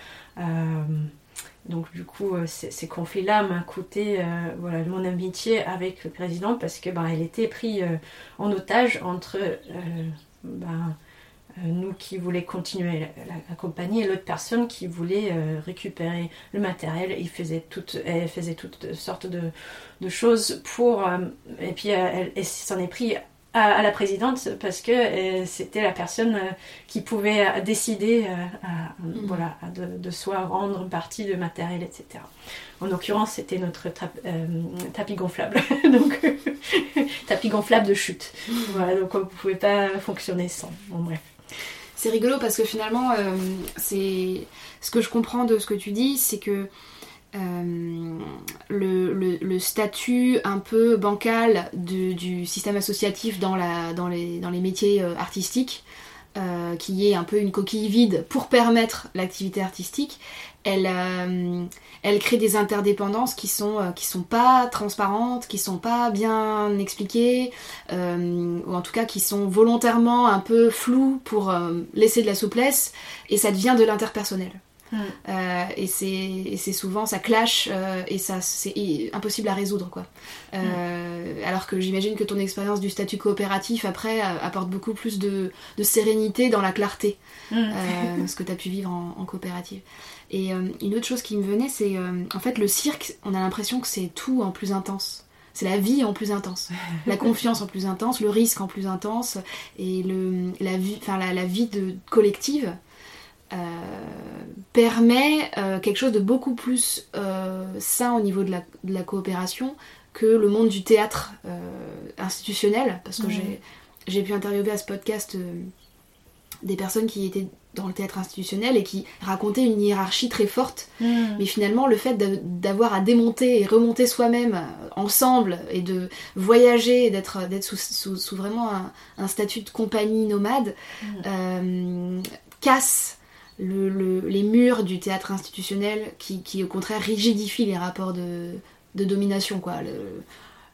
donc du coup, ces, conflits-là m'ont coûté voilà, mon amitié avec le président parce que bah, elle était prise en otage entre bah, euh, nous qui voulions continuer la, compagnie et l'autre personne qui voulait euh, récupérer le matériel. Il faisait toutes, elle faisait toutes sortes de, choses pour. Euh, et puis elle, s'en est pris à, la présidente parce que c'était la personne qui pouvait décider mm. voilà, de, soit rendre partie de matériel, etc. En l'occurrence, c'était notre tapis gonflable, donc tapis gonflable de chute. Mm. Voilà, donc on ne pouvait pas fonctionner sans. Bon, bref. C'est rigolo parce que finalement, euh, c'est ce que je comprends de ce que tu dis, c'est que euh, le, statut un peu bancal du système associatif dans, les, métiers euh, artistiques, qui est un peu une coquille vide pour permettre l'activité artistique, elle, crée des interdépendances qui sont, euh, qui sont pas transparentes, qui sont pas bien expliquées, euh, ou en tout cas qui sont volontairement un peu floues pour euh, laisser de la souplesse, et ça devient de l'interpersonnel. Hmm. et c'est souvent ça clash et ça c'est impossible à résoudre quoi. Hmm. Alors que j'imagine que ton expérience du statut coopératif après apporte beaucoup plus de, sérénité dans la clarté, hmm. ce que tu as pu vivre en coopérative. Et euh, une autre chose qui me venait, c'est euh, en fait le cirque, on a l'impression que c'est tout en plus intense. C'est la vie en plus intense, la confiance en plus intense, le risque en plus intense, et le, la, vie, enfin, la, vie de, collective euh, permet quelque chose de beaucoup plus sain au niveau de la, de la, coopération que le monde du théâtre institutionnel, parce que j'ai pu interviewer à ce podcast des personnes qui étaient dans le théâtre institutionnel et qui racontait une hiérarchie très forte. Hmm. Mais finalement, le fait d'avoir à démonter et remonter soi-même euh, ensemble et de voyager, d'être sous, sous, vraiment un, statut de compagnie nomade, euh, casse le, les murs du théâtre institutionnel qui, au contraire rigidifie les rapports de, domination. Quoi.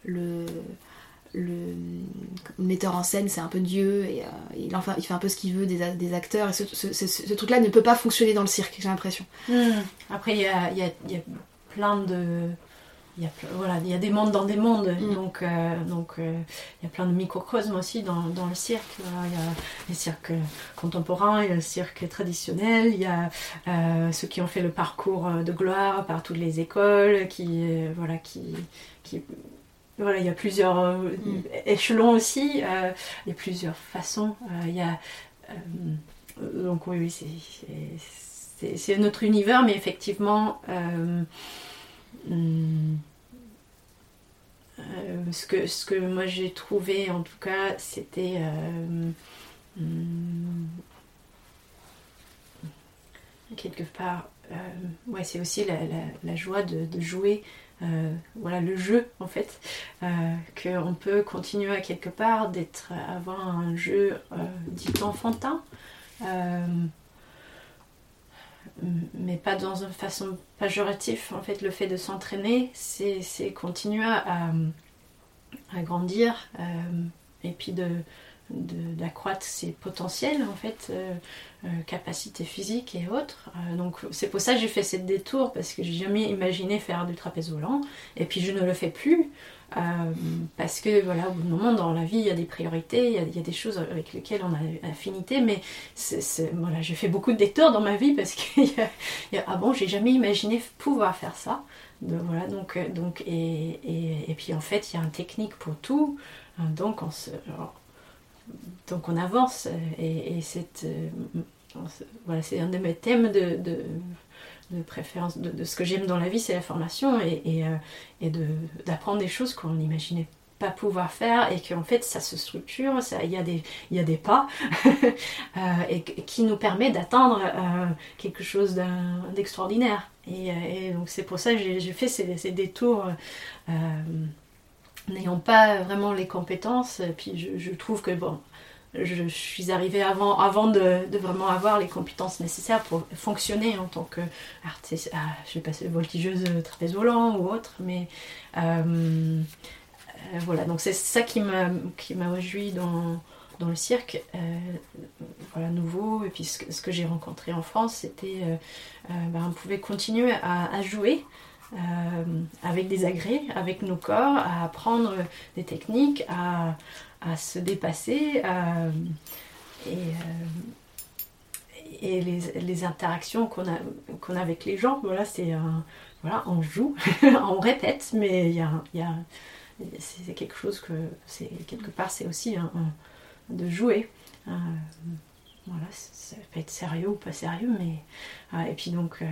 Le, metteur en scène, c'est un peu Dieu, et il, enfin, il fait un peu ce qu'il veut des, acteurs, et ce, ce truc-là ne peut pas fonctionner dans le cirque, j'ai l'impression. Hmm. Après, il y a, y y a plein de. Il y, a, voilà, il y a des mondes dans des mondes, Mm. donc, euh, donc euh, il y a plein de microcosmes aussi dans, dans le cirque. Voilà, il y a les cirques contemporains, il y a le cirque traditionnel, il y a euh, ceux qui ont fait le parcours de gloire par toutes les écoles, qui, voilà, qui, qui, voilà, il y a plusieurs Mm. échelons aussi, il y a plusieurs façons. il y a, donc oui, oui, c'est- notre univers, mais effectivement, ce, que, ce que moi j'ai trouvé, en tout cas, c'était euh, hum, quelque part, euh, c'est aussi la, la- joie de, jouer. euh, voilà le jeu en fait euh, qu'on peut continuer à quelque part d'être avoir un jeu euh, dit enfantin euh, mais pas dans une façon péjorative. En fait, le fait de s'entraîner, c'est continuer à, à grandir euh, et puis de d'accroître ses potentiels en fait euh, euh, capacités physiques et autres donc c'est pour ça que j'ai fait cette détour parce que j'ai jamais imaginé faire du trapèze volant et puis je ne le fais plus euh, parce que voilà au bout d'un moment dans la vie il y a des priorités il y a, des choses avec lesquelles on a affinité mais c'est, c'est- voilà, j'ai fait beaucoup de détours dans ma vie parce que y a- ah bon, j'ai jamais imaginé pouvoir faire ça. De- voilà, donc, euh, donc et, et, puis en fait, il y a une technique pour tout. hein, Donc on, donc avance et, et c'est, euh, voilà, c'est un de mes thèmes de, de préférence, de, ce que j'aime dans la vie, c'est la formation et, et, euh, d'apprendre des choses qu'on n'imaginait pas pouvoir faire et qu'en fait ça se structure, il y, a des- pas euh, et qui nous permet d'atteindre euh, quelque chose d'extraordinaire. Et, donc c'est pour ça que j'ai fait ces, ces détours n'ayant pas vraiment les compétences. Puis je trouve que bon, je, suis arrivée avant, avant de, vraiment avoir les compétences nécessaires pour fonctionner en tant que artiste. Ah, je vais passer voltigeuse trapèze volant ou autre, mais euh, euh, voilà. Donc c'est ça qui m'a qui m'a dans dans le cirque, voilà, nouveau. Et puis ce que, ce que j'ai rencontré en France, c'était, ben, on pouvait continuer à, jouer avec des agrès, avec nos corps, à apprendre des techniques, à, à se dépasser. euh, et les, les interactions qu'on a, qu'on a avec les gens, voilà, c'est voilà, on joue, on répète, mais il y a, y a- c'est quelque chose que, c'est quelque part, c'est aussi de jouer. Euh, voilà, ça peut être sérieux ou pas sérieux, mais ah, et puis donc euh,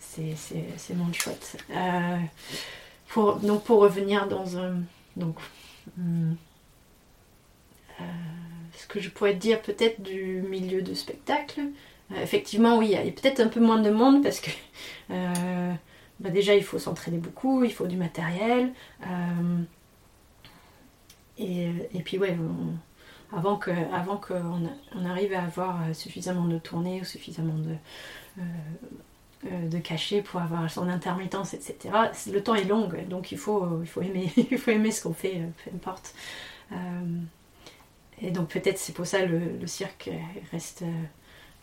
c'est mon chouette. Euh, pour donc pour revenir dans un donc euh, ce que je pourrais dire peut-être du milieu de spectacle. Euh, effectivement, oui, il y a peut-être un peu moins de monde parce que euh, bah déjà il faut s'entraîner beaucoup, il faut du matériel. euh, et, puis ouais, avant qu'on on arrive à avoir euh, suffisamment de tournées ou suffisamment de euh, euh, de cachets pour avoir son intermittence, etc. Le temps est long, donc il faut il faut aimer il faut aimer ce qu'on fait, euh, peu importe. Euh, et donc peut-être c'est pour ça le, le cirque reste euh,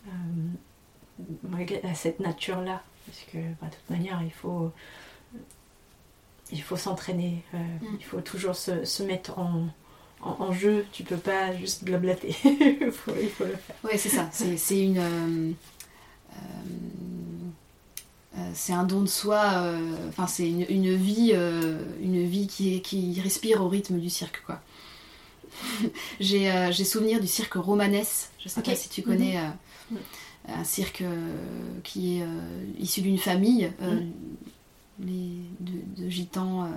euh, à cette nature-là, parce que bah, de toute manière il faut il faut s'entraîner, euh, Mm. il faut toujours se, se mettre en, en, en jeu, tu peux pas juste blablater, il, faut, il faut le faire. Ouais, c'est ça. C'est c'est une. euh, euh, euh, c'est un don de soi. Enfin, c'est une, une vie, une vie qui, est- qui respire au rythme du cirque, quoi. J'ai euh, souvenir du cirque Romanès. Je sais pas si tu connais. euh, Mhm. Un cirque euh, qui est euh, issu d'une famille euh, Mhm. les- de, de gitans euh,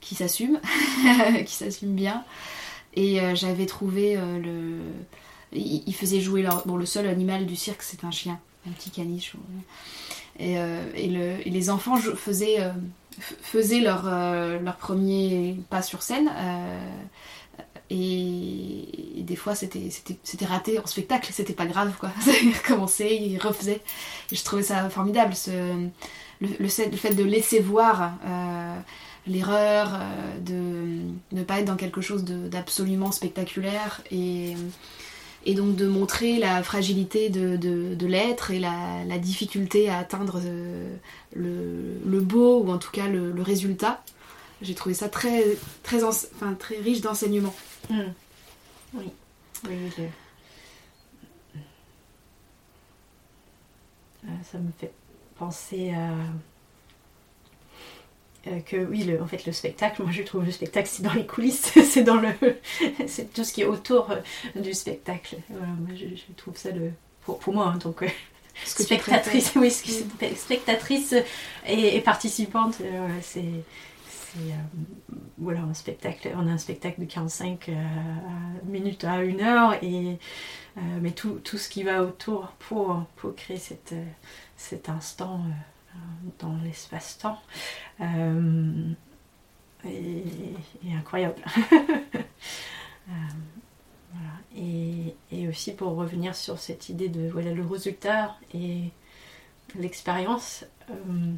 qui s'assument, qui s'assument bien. Et euh, j'avais trouvé euh, le. Ils faisaient jouer leur. Bon, le seul animal du cirque, c'est un chien, un petit caniche. Et, euh, et, le- et les enfants faisaient, euh, faisaient leur, euh, leur premier pas sur scène. Euh, et, des fois, c'était raté en spectacle, c'était pas grave, quoi. Ils recommençaient, ils refaisaient. Et je trouvais ça formidable, ce, le, le fait, le de laisser voir. euh, l'erreur, de ne pas être dans quelque chose d'absolument spectaculaire et, et donc de montrer la fragilité de, l'être et la, difficulté à atteindre le, beau ou en tout cas le, résultat. J'ai trouvé ça très, très, enfin, très riche d'enseignement. Hmm. Oui, oui, euh, ça me fait penser à euh, que oui, le, en fait, le spectacle, moi je trouve le spectacle, c'est dans les coulisses, c'est dans le, c'est tout ce qui est autour euh, du spectacle. moi, je, trouve ça le, pour, moi en tant que spectatrice, oui, spectatrice et, participante, c'est voilà un spectacle on a un spectacle de 45 minutes à une heure et mais tout, tout, ce qui va autour pour, pour créer cette, cet instant dans l'espace-temps euh, est, incroyable. Euh, et, aussi pour revenir sur cette idée de voilà le résultat et l'expérience, euh,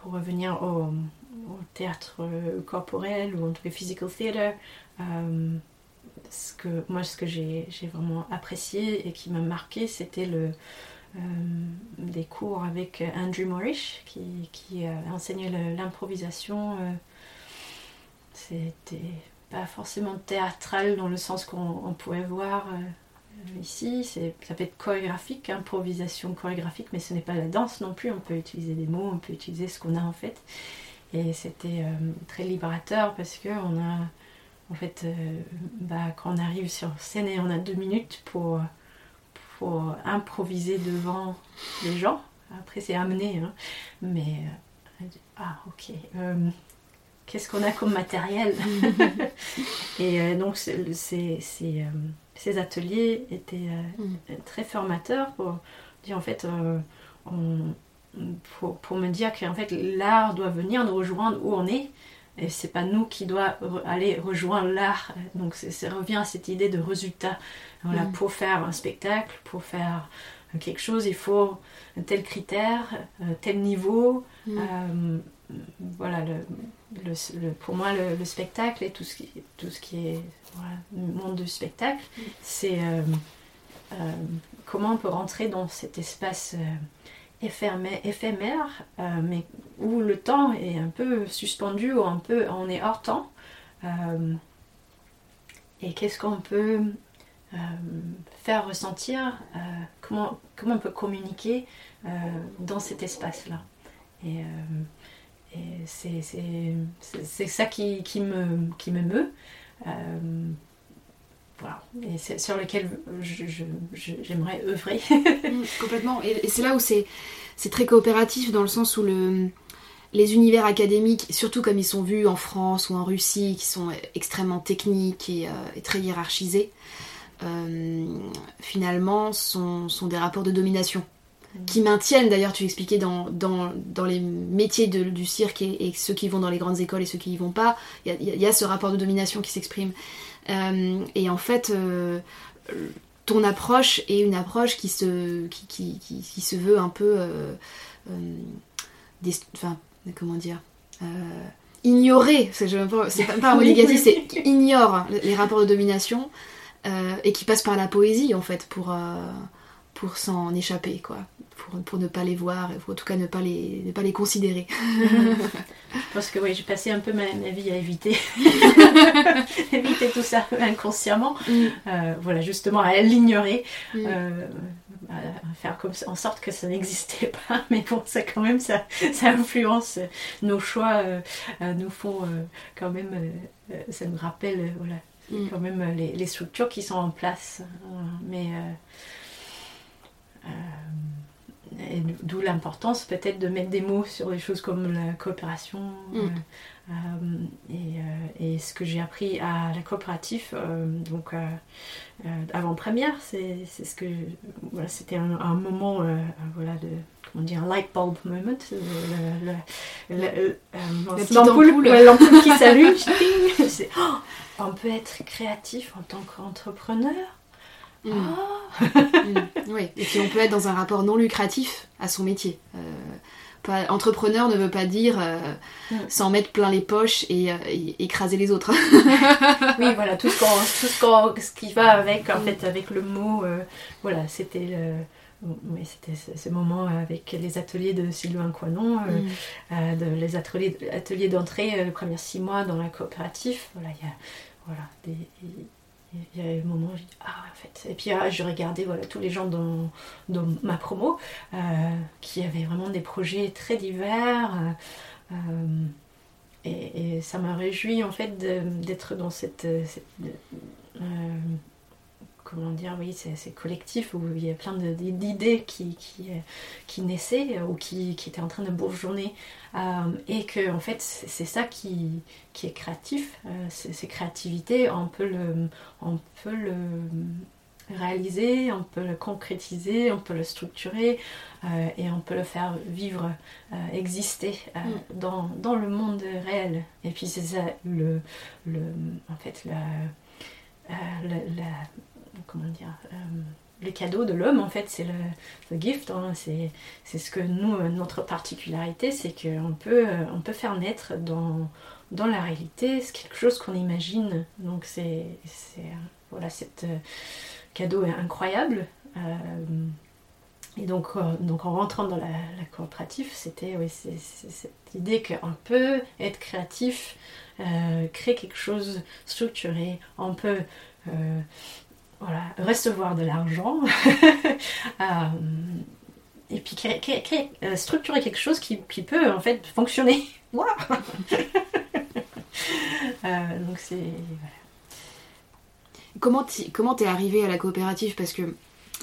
pour revenir au, théâtre corporel ou en tout cas physical theater, ce que, moi ce que j'ai vraiment apprécié et qui m'a marqué, c'était le, euh, des cours avec Andrew Morrish qui, qui euh, enseignait l'improvisation. Euh, c'était pas forcément théâtral dans le sens qu'on pourrait voir ici. Ça peut être chorégraphique, improvisation chorégraphique, mais ce n'est pas la danse non plus. On peut utiliser des mots, on peut utiliser ce qu'on a en fait. Et c'était très libérateur parce que on a, en fait, bah, quand on arrive sur scène et on a deux minutes pour faut improviser devant les gens. Après, c'est amené. Hein. Mais, euh, ah, ok. Euh, qu'est-ce qu'on a comme matériel Et euh, donc, ces, ateliers étaient mm. très formateurs pour dire, en fait, pour, me dire qu'en fait, l'art doit venir nous rejoindre où on est et c'est pas nous qui doit aller rejoindre l'art. Donc ça revient à cette idée de résultat. Voilà, mm. Pour faire un spectacle, pour faire quelque chose, il faut tel critère, tel niveau. Mm. Euh, voilà, le, pour moi, le, spectacle et tout ce qui, tout ce qui est le monde du spectacle, mm. c'est euh, euh, comment on peut rentrer dans cet espace éphémère, euh, mais où le temps est un peu suspendu ou un peu on est hors temps. Euh, et qu'est-ce qu'on peut euh, faire ressentir, comment, comment on peut communiquer dans cet espace-là? Et, c'est ça qui, qui, me, qui me meut. Voilà. Et c'est sur lequel j'aimerais œuvrer. Mm, complètement. Et, c'est là où c'est très coopératif dans le sens où le, les univers académiques, surtout comme ils sont vus en France ou en Russie, qui sont extrêmement techniques et, euh, très hiérarchisés, euh, finalement sont, sont, des rapports de domination. Mm. Qui maintiennent, d'ailleurs, tu expliquais dans, dans, dans les métiers du cirque et, ceux qui vont dans les grandes écoles et ceux qui y vont pas, il y, y, a ce rapport de domination qui s'exprime. Euh, et en fait, euh, ton approche est une approche qui se, qui, qui, qui, se veut un peu. Euh, enfin, comment dire ignorer, c'est pas, pas un mot négatif, c'est ignore les rapports de domination et qui passe par la poésie en fait pour, pour s'en échapper quoi pour, ne pas les voir, ou en tout cas ne pas les, ne pas les considérer. Parce que oui, j'ai passé un peu ma, vie à éviter, éviter tout ça inconsciemment. Mm. Euh, voilà, justement, à l'ignorer. Mm. Euh, à faire comme en sorte que ça n'existait pas mais bon ça quand même ça, ça influence nos choix euh, nous font quand même ça nous rappelle voilà mm. quand même les, les, structures qui sont en place mais D'où l'importance peut-être de mettre des mots sur des choses comme la coopération mm. euh, euh, euh, et, ce que j'ai appris à la coopérative, donc avant-première, c'est ce que voilà, c'était un, moment voilà, de comment dire, un light bulb moment, l'ampoule qui s'allume, oh, on peut être créatif en tant qu'entrepreneur Mm. Ah. Mm. Oui, et puis on peut être dans un rapport non lucratif à son métier. Euh, Pas, entrepreneur ne veut pas dire euh, Mm. s'en mettre plein les poches et, euh, et écraser les autres. oui, voilà, tout ce, qu'on, tout ce, qu'on- ce qui va avec, en fait, avec le mot. euh, voilà, c'était le. Oui, c'était ce, ce moment avec les ateliers de Sylvain Coinon, euh, Mm. euh, de- les ateliers, ateliers d'entrée, les premiers six mois dans la coopérative. Voilà, il y a, voilà, des, il y a eu un moment où j'ai dit, ah, en fait. Et puis, ah, je regardais voilà, tous les gens dans, dans ma promo euh, qui avaient vraiment des projets très divers. euh, euh, et, ça m'a réjoui en fait d'être dans cette, comment dire oui c'est collectif où il y a plein d'idées qui, qui, euh, qui naissaient euh, ou qui, qui étaient en train de bourgeonner euh, et que en fait c'est ça qui, qui est créatif euh, ces créativités on peut le on peut le réaliser, on peut le concrétiser, on peut le structurer euh, et on peut le faire vivre, euh, exister euh, Mm. dans, dans le monde réel. Et puis c'est ça le, le en fait la, la- la- comment dire euh, le cadeau de l'homme en fait c'est le, gift hein, c'est ce que nous euh, notre particularité c'est qu'on peut euh, on peut faire naître dans dans la réalité quelque chose qu'on imagine. Donc c'est voilà euh, cadeau est incroyable. Et donc, donc en rentrant dans la, coopérative, c'était oui, c'est- cette idée qu'on peut être créatif, créer quelque chose structuré, on peut voilà, recevoir de l'argent, euh, et puis créer- créer- créer- euh, structurer quelque chose qui, qui peut en fait fonctionner. Euh, donc c'est voilà. Comment t'es arrivé à la coopérative? Parce que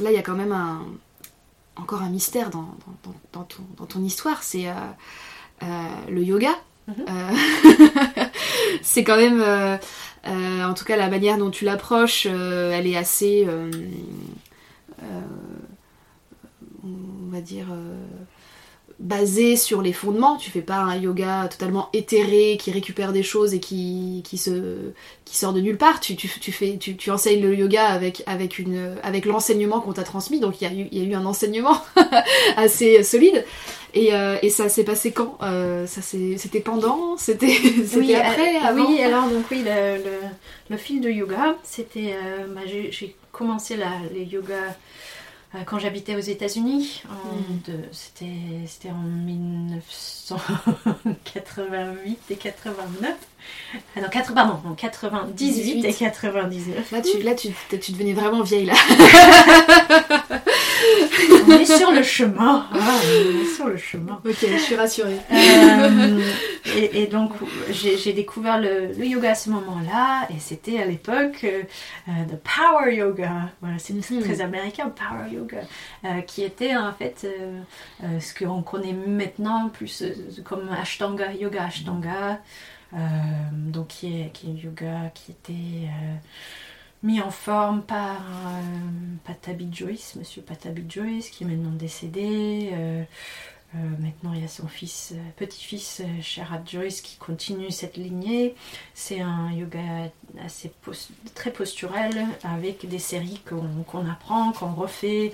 là, il y a quand même un, encore un mystère dans, dans- dans- dans ton, dans ton histoire. C'est le yoga. Mhm. Euh, c'est quand même, en tout cas, la manière dont tu l'approches, euh, elle est assez, euh, euh, on va dire, basée sur les fondements. Tu fais pas un yoga totalement éthéré qui récupère des choses et qui, qui se qui sort de nulle part. Tu, tu, tu fais, tu, tu enseignes le yoga avec, avec, une, avec l'enseignement qu'on t'a transmis, donc il y, a eu, il y a eu un enseignement assez solide. Et, euh, et ça s'est passé quand Euh, ça C'était pendant? C'était c'était Oui, après euh, avant? Oui, alors donc oui, le, le, le fil de yoga, c'était, euh, bah, j'ai commencé la, les yogas quand j'habitais aux États-Unis. de- C'était en 1988 et 89. Ah non, 80, pardon, en 98 et 99. Là, tu, là tu, tu devenais vraiment vieille là. On est sur le chemin. Ah, on est sur le chemin. ok, je suis rassurée. Euh, et, et donc j'ai découvert le, le yoga à ce moment-là et c'était à l'époque euh, euh, de power yoga. Voilà, c'est Mhm. très américain, power yoga, euh, qui était en fait ce qu'on connaît maintenant plus comme Ashtanga, yoga Ashtanga. Donc qui est, qui est yoga qui était mis en forme par euh, Patabi Joyce, Monsieur Patabi Joyce, qui est maintenant décédé. Euh, euh, maintenant, il y a son fils, petit-fils, euh, Joyce, qui continue cette lignée. C'est un yoga assez très posturel, avec des séries qu'on apprend, qu'on refait,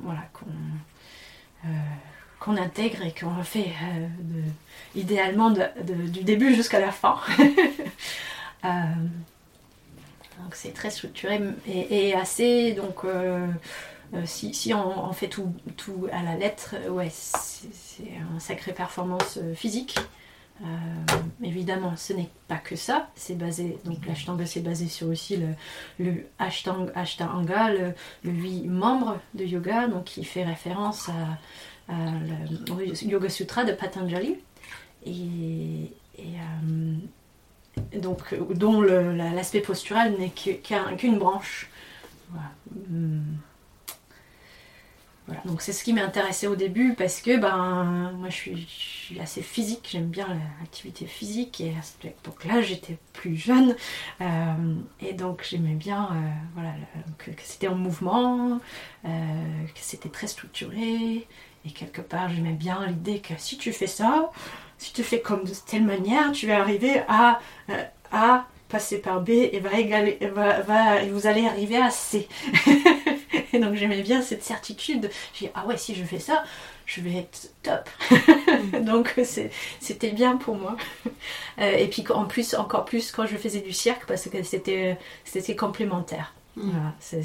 voilà, qu'on intègre et qu'on refait idéalement du début jusqu'à la fin. Donc c'est très structuré et, assez donc euh, euh, si, si on, fait tout, tout à la lettre, euh, ouais, c'est une sacrée performance physique. Évidemment, ce n'est pas que ça. C'est basé, donc l'ashtanga, c'est basé sur aussi le, le ashtanga, ashtanga le, huit membres de yoga, donc qui fait référence à, le au Yoga Sutra de Patanjali. Et, donc, dont l'aspect postural n'est qu'une branche. Hum. Voilà, donc c'est ce qui m'intéressait au début parce que ben moi je suis, assez physique, j'aime bien l'activité physique et à cette époque-là j'étais plus jeune euh, et donc j'aimais bien euh, voilà, que c'était en mouvement, euh, que c'était très structuré et quelque part j'aimais bien l'idée que si tu fais ça, si tu fais comme de telle manière, tu vas arriver à euh, A passer par B et va égaler, va, va- et vous allez arriver à C. Et donc j'aimais bien cette certitude. J'ai dit, ah ouais, si je fais ça, je vais être top. donc c'était bien pour moi. Euh, et puis en plus, encore plus quand je faisais du cirque, parce que c'était complémentaire. Voilà, ça,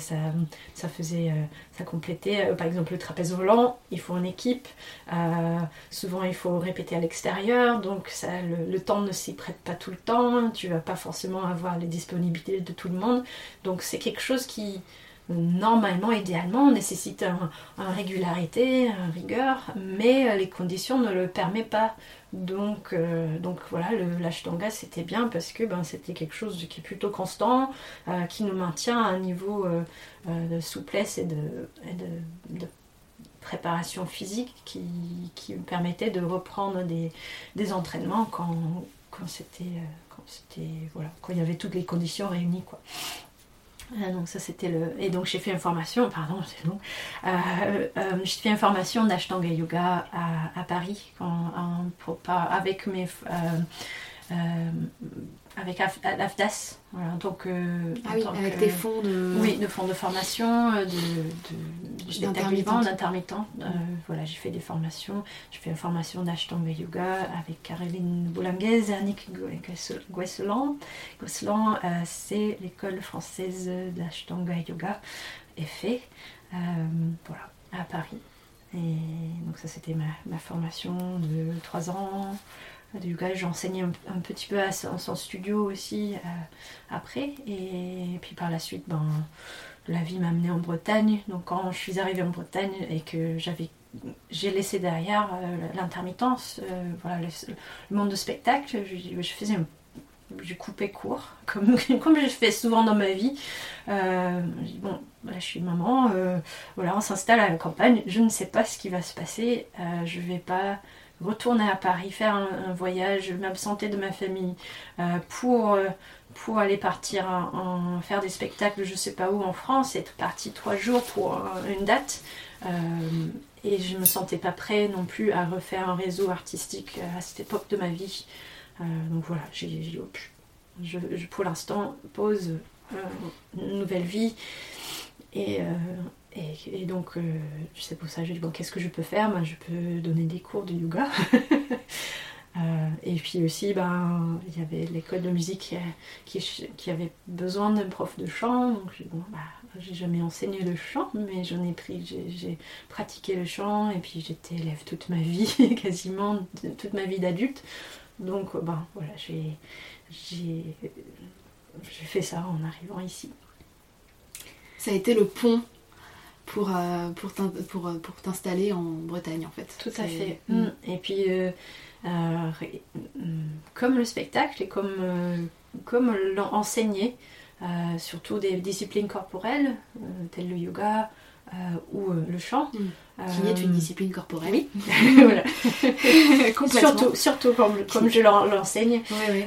ça faisait, euh, ça complétait. Euh, par exemple, le trapèze volant, il faut une équipe. Euh, souvent, il faut répéter à l'extérieur, donc ça, le, temps ne s'y prête pas tout le temps. Tu vas pas forcément avoir les disponibilités de tout le monde. Donc, c'est quelque chose qui, normalement, idéalement, nécessite une régularité, une rigueur, mais les conditions ne le permettent pas. Donc, euh, donc voilà, l'ashtanga c'était bien parce que ben, c'était quelque chose qui est plutôt constant, euh, qui nous maintient à un niveau euh, de souplesse et, de, préparation physique qui, qui, me permettait de reprendre des, entraînements quand, quand c'était voilà, quand il y avait toutes les conditions réunies. Donc ça c'était le et donc j'ai fait une formation pardon c'est long euh, euh, j'ai fait une formation d'Ashtanga Yoga à, Paris avec mes euh, avec l'AFDAS. Voilà, donc, euh, ah oui, avec des fonds de... Oui, de fonds de formation, euh, de, d'intermittent. Euh, voilà, j'ai fait des formations. J'ai fait une formation d'Ashtanga Yoga avec Caroline Boulanguez et Annick Guesselan. Guesselan, c'est l'école française d'Ashtanga Yoga, et fait, voilà, à Paris. Et donc ça, c'était ma, ma formation de 3 ans du yoga. J'enseignais un, petit peu à son, studio aussi euh, après. Et, puis par la suite, ben, la vie m'a amenée en Bretagne. Donc quand je suis arrivée en Bretagne et que j'avais j'ai laissé derrière euh, l'intermittence, euh, voilà, le, monde de spectacle, je, faisais j'ai coupé court, comme, comme je fais souvent dans ma vie. bon, là, je suis maman, voilà, on s'installe à la campagne, je ne sais pas ce qui va se passer, je vais pas retourner à Paris, faire un, voyage, m'absenter de ma famille euh, pour, euh, pour aller partir faire des spectacles, je sais pas où en France, être parti trois jours pour euh, une date. et je me sentais pas prêt non plus à refaire un réseau artistique à cette époque de ma vie. donc voilà, j'ai je, je, pour l'instant, pose une nouvelle vie. Et, et, donc, euh, c'est pour ça que j'ai dit, bon, qu'est-ce que je peux faire? Je peux donner des cours de yoga. Euh, et puis aussi, ben, il y avait l'école de musique qui, qui, avait besoin d'un prof de chant. Donc, bon, bah, j'ai jamais enseigné le chant, mais j'en ai pris, j'ai pratiqué le chant. Et puis, j'étais élève toute ma vie, quasiment toute ma vie d'adulte. Donc, ben, voilà, j'ai fait ça en arrivant ici. Ça a été le pont pour, euh, pour, pour, euh, pour t'installer en Bretagne en fait. Tout à fait. Mm. Mm. Et puis, euh, mm, comme le spectacle et comme, comme l'enseigner, surtout des disciplines corporelles, telles le yoga, ou le chant. Qui est une discipline corporelle. Oui, voilà. surtout, surtout comme, comme je l'enseigne. Oui, oui.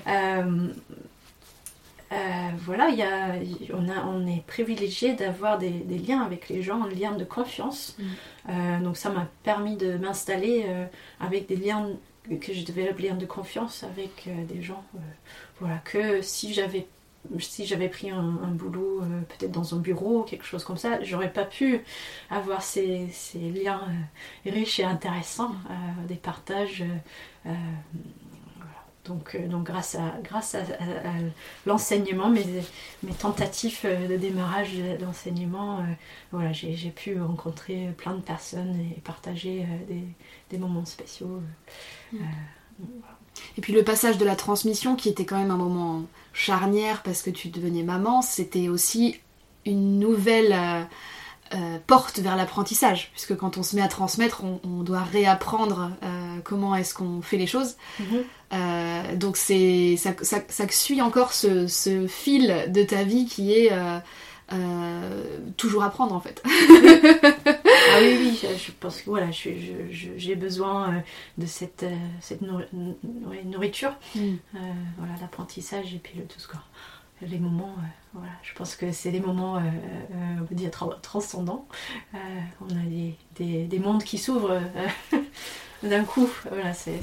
Euh, voilà, y a, on, a, on est privilégié d'avoir des, liens avec les gens, un lien de confiance. Mm. Euh, donc ça m'a permis de m'installer euh, avec des liens, que je développe des liens de confiance avec des gens. voilà, que si j'avais si j'avais pris un, boulot peut-être dans un bureau, quelque chose comme ça, j'aurais pas pu avoir ces, ces liens riches et intéressants, des partages donc, euh, donc grâce à, grâce à, l'enseignement, mes, mes tentatives euh, de démarrage d'enseignement, euh, voilà, j'ai pu rencontrer plein de personnes et partager des, des, moments spéciaux. Mm. Et puis le passage de la transmission, qui était quand même un moment charnière parce que tu devenais maman, c'était aussi une nouvelle euh, porte vers l'apprentissage, puisque quand on se met à transmettre, on, doit réapprendre euh, comment est-ce qu'on fait les choses. Mhm. Euh, donc c'est ça, ça, suit encore ce, fil de ta vie qui est toujours apprendre en fait. ah oui, oui, je pense que voilà, j'ai besoin de cette, cette nourriture, mm. voilà, l'apprentissage et puis le tout ce quoi les moments, euh, voilà, je pense que c'est des moments, euh, euh, on peut dire, transcendants. on a des, des, des mondes qui s'ouvrent d'un coup. Voilà, c'est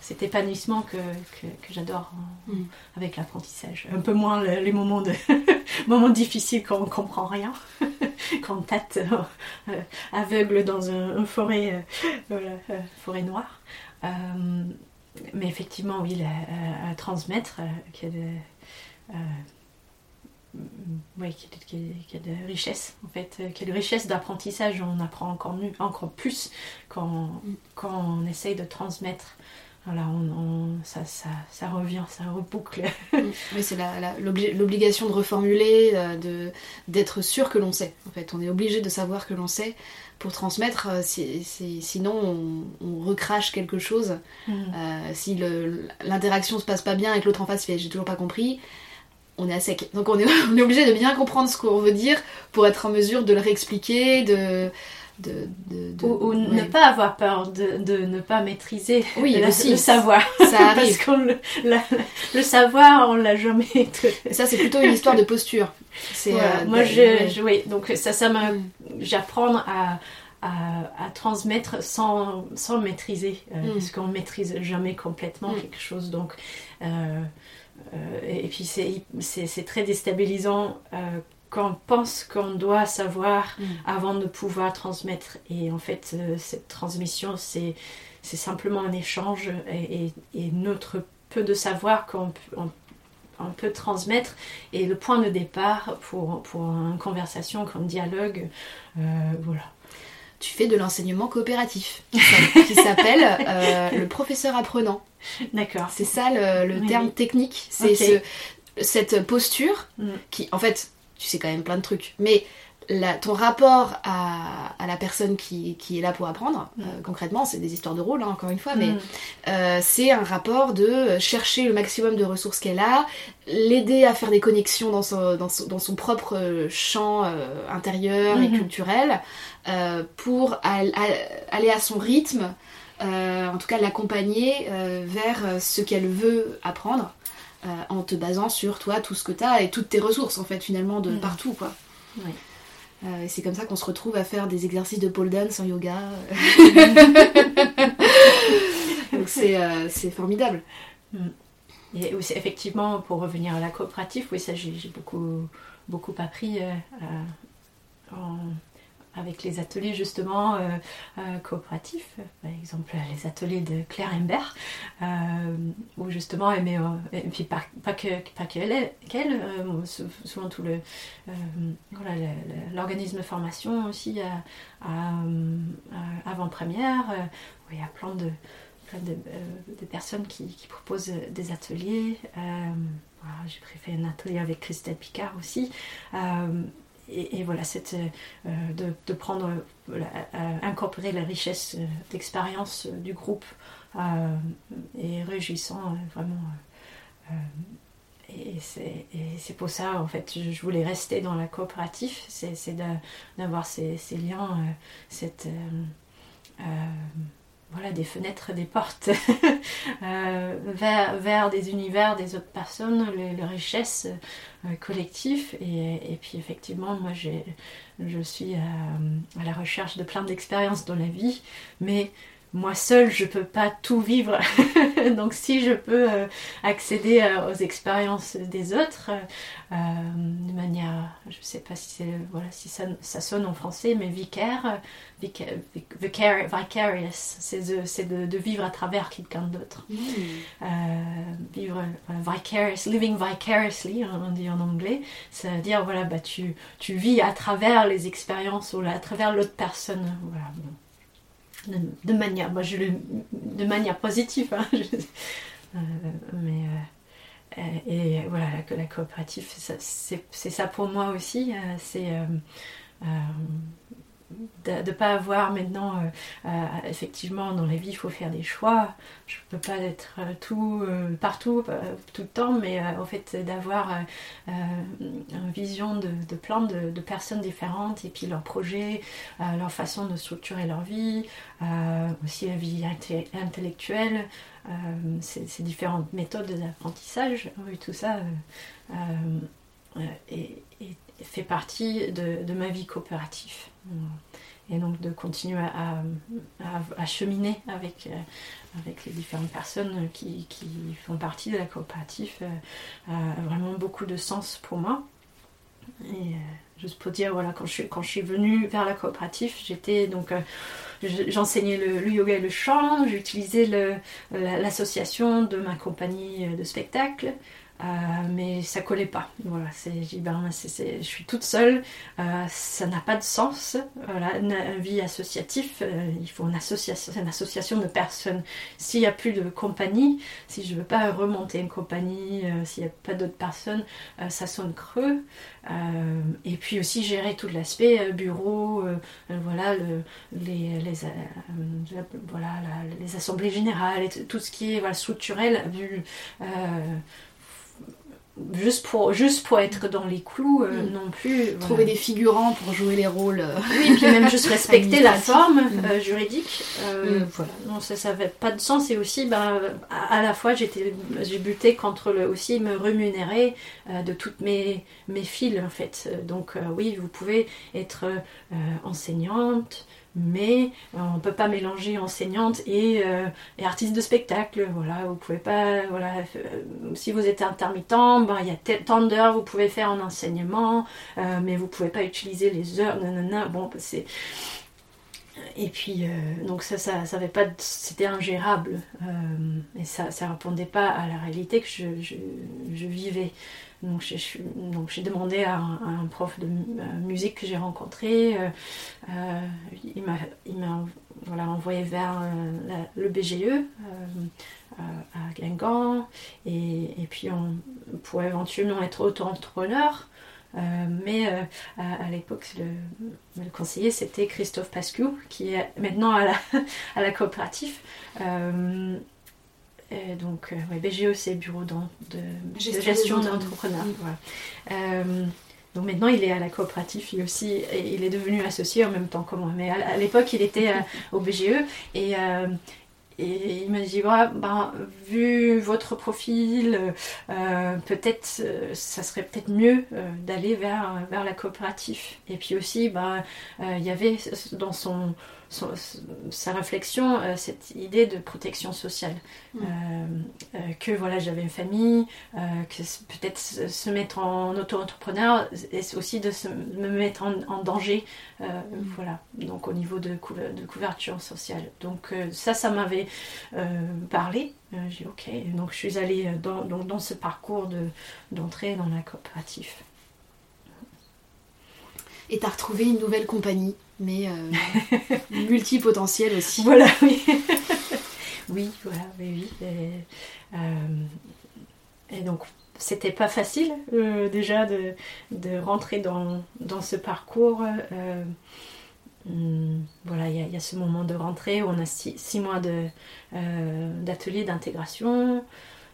cet épanouissement que, que, j'adore mm. avec l'apprentissage. Un peu moins les moments, de moments difficiles quand on comprend rien. qu'on tâte aveugle dans une forêt, forêt noire. mais effectivement, oui, à, transmettre, oui, qui, a de richesse en fait, qui a de richesse d'apprentissage. On apprend encore, mieux, encore plus quand, quand on essaye de transmettre voilà, on, ça, ça, ça, revient, ça reboucle. c'est l'obligation de reformuler, euh, de, d'être sûr que l'on sait. En fait, on est obligé de savoir que l'on sait pour transmettre, euh, sinon on, recrache quelque chose. Mm. Euh, si l'interaction se passe pas bien et que l'autre en face fait j'ai toujours pas compris, on est à sec. Donc on est, on est obligé de bien comprendre ce qu'on veut dire pour être en mesure de le réexpliquer, de de, ou, ne pas avoir peur de, ne pas maîtriser oui, le savoir. Ça arrive. Parce que le, savoir, on l'a jamais. ça, c'est plutôt une histoire de posture. Euh, moi, je, oui, donc ça, ça m'a. Mm. J'apprends à, à, transmettre sans, sans maîtriser, euh, mm. parce qu'on maîtrise jamais complètement mm. quelque chose. Donc, euh, et puis c'est très déstabilisant qu'on pense qu'on doit savoir mm. avant de pouvoir transmettre. Et en fait, euh, cette transmission, c'est, simplement un échange et, notre peu de savoir qu'on on, peut transmettre et le point de départ pour, pour une conversation, un dialogue. Euh, voilà. Tu fais de l'enseignement coopératif qui s'appelle euh, le professeur apprenant. D'accord. C'est ça le, terme technique. C'est ce, cette posture mm. qui, en fait, tu sais quand même plein de trucs. Mais ton rapport à, la personne qui, est là pour apprendre, mm. euh, concrètement, c'est des histoires de rôle, hein, encore une fois, mais mm. euh, c'est un rapport de chercher le maximum de ressources qu'elle a, l'aider à faire des connexions dans son, dans son, propre champ euh, intérieur et mm-hmm. culturel, pour aller à son rythme, en tout cas l'accompagner vers ce qu'elle veut apprendre. Euh, en te basant sur toi, tout ce que tu as et toutes tes ressources en fait finalement de mm. partout quoi. Euh, c'est comme ça qu'on se retrouve à faire des exercices de pole dance en yoga. Donc euh, c'est formidable. Mm. Et effectivement, pour revenir à la coopérative, oui, ça j'ai beaucoup, beaucoup appris en avec les ateliers justement euh, euh, coopératifs, par exemple les ateliers de Claire Imbert, euh, où justement elle met, et puis pas, que pas qu'elle, souvent tout le l'organisme formation aussi avant-première, où il y a plein de de, personnes qui, proposent des ateliers. j'ai fait un atelier avec Christelle Picard aussi et, voilà, cette, euh, de, prendre, euh, incorporer la richesse euh, d'expérience du groupe est réjouissant, vraiment. et c'est pour ça, en fait, je, voulais rester dans la coopérative, c'est d'avoir ces, ces, liens, cette voilà, des fenêtres, des portes euh, vers, vers, des univers des autres personnes, les, richesses euh, collectives. Et, puis effectivement, moi je suis à, à, la recherche de plein d'expériences dans la vie, mais moi seule, je peux pas tout vivre. Donc si je peux euh, accéder euh, aux expériences des autres euh, de manière, je sais pas si c'est voilà si ça, ça, sonne en français, mais vicaire, vicarious, c'est de, de, vivre à travers quelqu'un d'autre. Mmh. vivre vicarious, living vicariously, on dit en anglais, c'est-à-dire voilà bah tu, tu vis à travers les expériences ou à travers l'autre personne. Voilà de, manière, moi je de manière positive, hein, euh, mais euh, et voilà la, la coopérative, c'est ça pour moi aussi, euh, c'est de ne pas avoir maintenant, euh, euh, effectivement, dans la vie, il faut faire des choix. Je ne peux pas être euh, tout, partout, tout le temps, mais en fait, d'avoir une vision de, de plein de, personnes différentes et puis leurs projets, leur façon de structurer leur vie, aussi la vie intellectuelle, ces, différentes méthodes d'apprentissage, tout ça. et, fait partie de, ma vie coopérative. Et donc de continuer à, cheminer avec, euh, avec les différentes personnes qui, font partie de la coopérative euh, a vraiment beaucoup de sens pour moi. Et juste pour dire, voilà, quand je, quand je suis venue vers la coopérative, j'étais donc j'enseignais le, yoga et le chant, j'utilisais l'association de ma compagnie de spectacle. Euh, mais ça collait pas. Voilà, c'est, ben, je suis toute seule, euh, ça n'a pas de sens. Voilà, une, vie associative, euh, il faut une association, une association de personnes. S'il n'y a plus de compagnie, si je veux pas remonter une compagnie, s'il n'y a pas d'autres personnes, ça sonne creux. et puis aussi gérer tout l'aspect bureau, voilà, le, les, voilà les assemblées générales, tout ce qui est voilà, structurel juste pour, juste pour être dans les clous euh, mm. non plus. Trouver des figurants pour jouer les rôles. Euh, oui, puis même juste respecter la forme mm. euh, juridique. Mm. Voilà, non, ça n'avait pas de sens. Et aussi, ben, à, la fois, j'étais, j'ai buté contre le, aussi me rémunérer de toutes mes, mes fils, en fait. Donc, oui, vous pouvez être enseignante, mais euh, on ne peut pas mélanger enseignante euh, et, artiste de spectacle. Voilà, vous pouvez pas. Voilà, euh, si vous êtes intermittent, ben, il y a tant d'heures vous pouvez faire en enseignement, mais vous ne pouvez pas utiliser les heures. Bon, c'est et puis, donc ça, ça, ça pas, c'était ingérable. et ça, ça répondait pas à la réalité que je, je vivais. Donc j'ai demandé à un, prof de musique que j'ai rencontré, euh, euh, il m'a voilà, envoyé vers euh, le BGE à Guingamp, et, et, puis on pourrait éventuellement être auto-entrepreneur. mais à, l'époque, le, le, conseiller, c'était Christophe Pascu, qui est maintenant à la coopérative donc, euh, BGE, c'est Bureau de, gestion d'entrepreneurs. Euh, donc maintenant, il est à la coopérative, il, aussi, il est devenu associé en même temps que moi. Mais à, l'époque, il était euh, au BGE et, et il m'a dit, ben, vu votre profil, peut-être, ça serait peut-être mieux d'aller vers, vers la coopérative. Et puis aussi, ben, il y avait dans son sa réflexion, euh, cette idée de protection sociale. Mm. Euh, euh, que voilà, j'avais une famille, que peut-être se mettre en auto-entrepreneur, et aussi de me mettre en, danger. Mm. Voilà, donc au niveau de, de couverture sociale. Donc ça, ça m'avait parlé. J'ai ok, donc je suis allée dans, dans ce parcours d'entrée dans la coopérative. Et tu as retrouvé une nouvelle compagnie? Mais euh, multipotentiel aussi. Voilà, oui. oui, voilà, oui, oui. Et, euh, donc, c'était pas facile euh, déjà de, de, rentrer dans, dans ce parcours. Hmm, voilà, il y, a ce moment de rentrée où on a six, mois d'atelier d'intégration.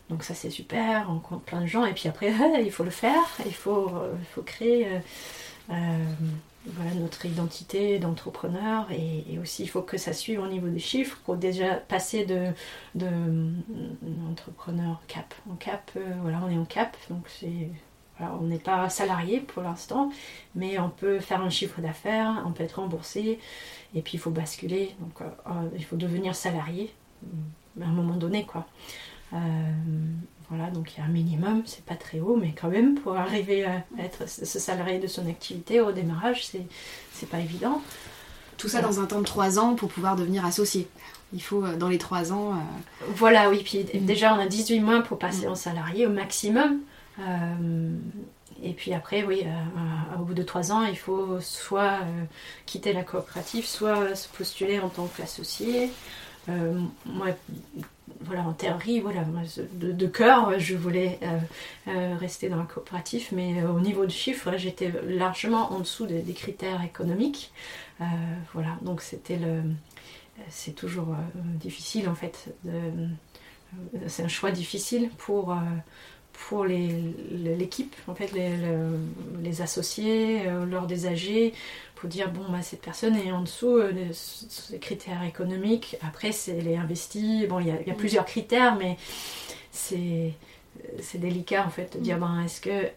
Donc ça c'est super, on rencontre plein de gens et puis après il faut le faire, il faut, il faut créer voilà, notre identité d'entrepreneur et, aussi il faut que ça suive au niveau des chiffres pour déjà passer de, de, cap en cap euh, voilà on est en cap donc c'est on n'est pas salarié pour l'instant mais on peut faire un chiffre d'affaires on peut être remboursé et puis il faut basculer donc euh, euh, il faut devenir salarié à un moment donné quoi voilà, donc il y a un minimum, c'est pas très haut, mais quand même, pour arriver à être ce salarié de son activité au démarrage, c'est pas évident. Tout ça dans un temps de 3 ans pour pouvoir devenir associé. Il faut, euh, dans les 3 ans. Euh, voilà, oui, puis mm. déjà on a 18 mois pour passer mm. en salarié au maximum. Euh, et puis après, oui, au bout de 3 ans, il faut soit quitter la coopérative, soit se postuler en tant qu'associé. moi, voilà, en théorie, voilà, de, cœur, je voulais euh, euh, rester dans un coopératif, mais euh, au niveau de chiffres, j'étais largement en dessous des, critères économiques. voilà, donc c'était. C'est toujours difficile en fait. c'est un choix difficile pour, l'équipe, en les associés, lors des AG, dire bon bah, cette personne est en dessous euh, des critères économiques après c'est les investis bon il y, a mm. plusieurs critères mais c'est c'est délicat en fait de dire mm. ben, est-ce que euh,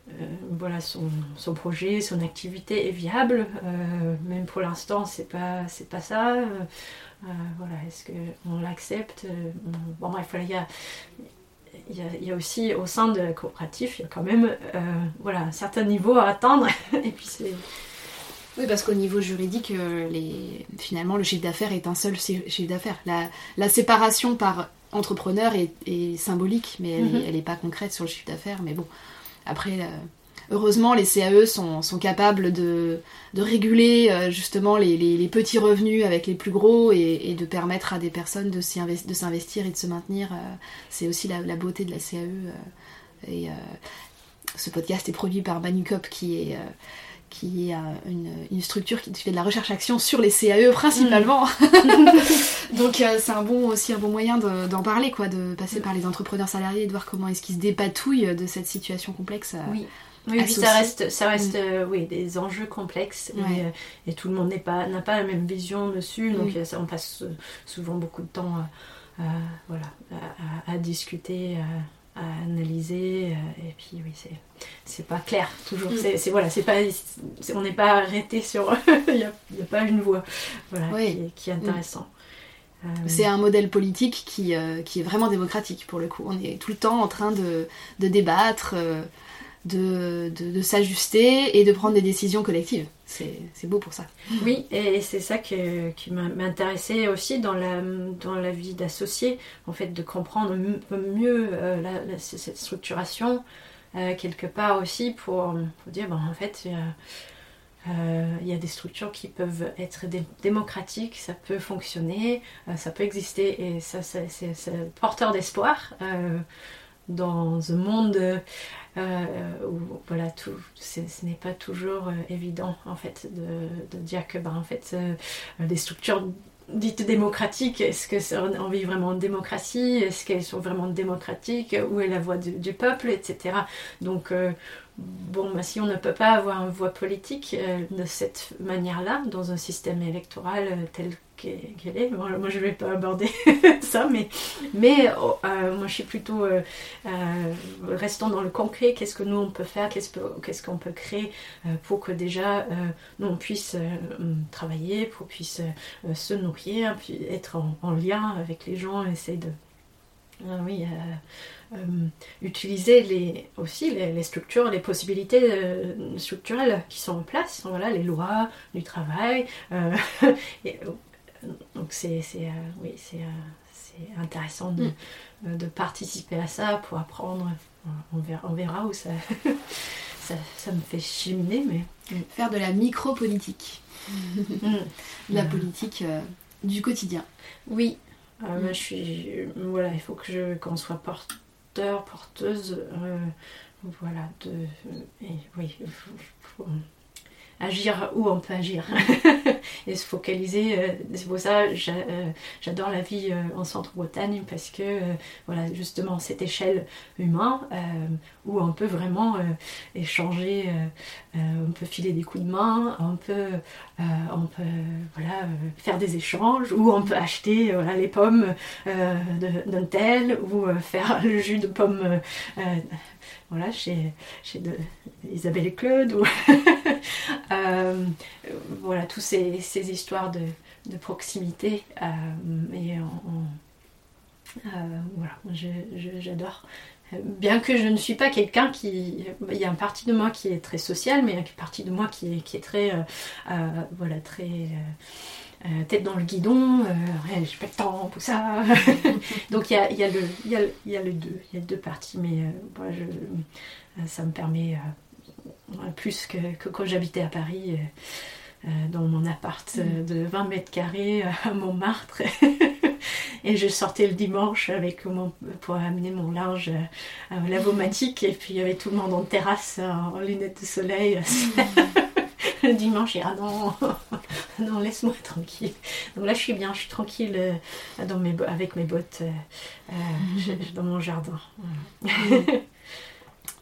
voilà son, son, projet son activité est viable euh, même pour l'instant c'est pas c'est pas ça voilà est-ce que on l'accepte bon bref il y a il y, a, il y a aussi au sein de la coopérative, il y a quand même euh, voilà, un certain niveau à atteindre. Et puis c'est. Oui, parce qu'au niveau juridique, euh, les... finalement, le chiffre d'affaires est un seul chi- chiffre d'affaires. La, la séparation par entrepreneur est, est symbolique, mais elle Mhm. n'est pas concrète sur le chiffre d'affaires. Mais bon, après, euh, heureusement, les CAE sont, sont capables de, de réguler euh, justement les, les- les petits revenus avec les plus gros et, et de permettre à des personnes de s'investir et de se maintenir. C'est aussi la, la beauté de la CAE. et ce podcast est produit par Manucop qui est... qui est euh, une, une structure qui fait de la recherche-action sur les CAE principalement. Donc euh, c'est un bon, aussi un bon moyen de- d'en parler, quoi, de passer par les entrepreneurs salariés et de voir comment est-ce qu'ils se dépatouillent de cette situation complexe. euh. Oui. Oui, puis ça reste, ça reste euh, oui, des enjeux complexes et, euh, tout le monde n'est pas n'a pas la même vision dessus, donc ça, on passe souvent beaucoup de temps voilà, à, à- à discuter, à, analyser, euh, et puis oui, c'est c'est pas clair toujours. Mm. C'est c'est- voilà, c'est pas c'est- on n'est pas arrêté sur, il n'y a, il y a pas une voie, voilà, Oui. qui, est- qui est intéressant. Euh, C'est un modèle politique qui, euh, qui est vraiment démocratique pour le coup. On est tout le temps en train de, de débattre, de, de, de s'ajuster et de prendre des décisions collectives. C'est beau pour ça. Oui, et c'est ça que- qui m'intéressait aussi dans la, dans la vie d'associé, en fait, de comprendre mieux euh, la- la- c- cette structuration, euh, quelque part aussi pour, pour dire, bon, en fait, il y a, euh, il y a des structures qui peuvent être dé- démocratiques, ça peut fonctionner, ça peut exister, et ça, c'est porteur d'espoir. dans un monde où voilà tout ce n'est pas toujours euh, évident en fait de, de dire que ben en fait euh, les structures dites démocratiques est-ce que c'est- on vit vraiment en démocratie? Est-ce qu'elles sont vraiment démocratiques? Où est la voix du, du peuple? Etc donc euh, bon ben, si on ne peut pas avoir une voix politique euh, de cette manière-là dans un système électoral euh, tel qu'elle est moi je vais pas aborder ça mais oh, euh, moi je suis plutôt restons dans le concret, qu'est-ce que nous on peut faire, qu'est-ce que- qu'est-ce qu'on peut créer pour que déjà nous on puisse travailler, pour puisse se nourrir, puis être en, en lien avec les gens, essayer de ah oui, utiliser les, aussi les, les structures, les possibilités euh, structurelles qui sont en place, voilà, les lois du travail. euh, et, euh, donc c'est euh, oui, euh, intéressant de, Mm. euh, de participer à ça pour apprendre. On verra, on verra où ça, ça, ça me fait cheminer, mais. Faire de la micro-politique, Mm. la Mm. politique euh, du quotidien. Oui, Euh, Mm. je suis. Voilà, il faut que je, qu'on soit porteur, porteuse. euh, voilà, de. et oui, agir où on peut agir et se focaliser. euh, c'est pour ça j'a- euh, j'adore la vie euh, en Centre-Bretagne parce que euh, voilà justement cette échelle humaine euh, où on peut vraiment euh, échanger, euh, euh, on peut filer des coups de main, on peut, faire des échanges ou on peut acheter les pommes d'un tel ou faire le jus de pomme euh, voilà, chez, Isabelle et Claude ou voilà, toutes ces, histoires de, proximité voilà, j'adore. Bien que je ne suis pas quelqu'un qui... Il y a une partie de moi qui est très sociale, mais il y a une partie de moi qui est, très... euh, euh, voilà, très... euh, tête dans le guidon, ouais, j'ai pas le temps pour ça. Donc il y a, y, a y, a, y a le deux, il y a deux parties, mais ça me permet plus que, quand j'habitais à Paris, dans mon appart de 20 mètres carrés à Montmartre. Et je sortais le dimanche avec mon, pour amener mon linge euh, lavomatique et puis il y avait tout le monde en terrasse en lunettes de soleil. le dimanche, et ah non, non laisse-moi tranquille. Donc là je suis bien, je suis tranquille euh, dans mes, avec mes bottes euh, euh, dans mon jardin.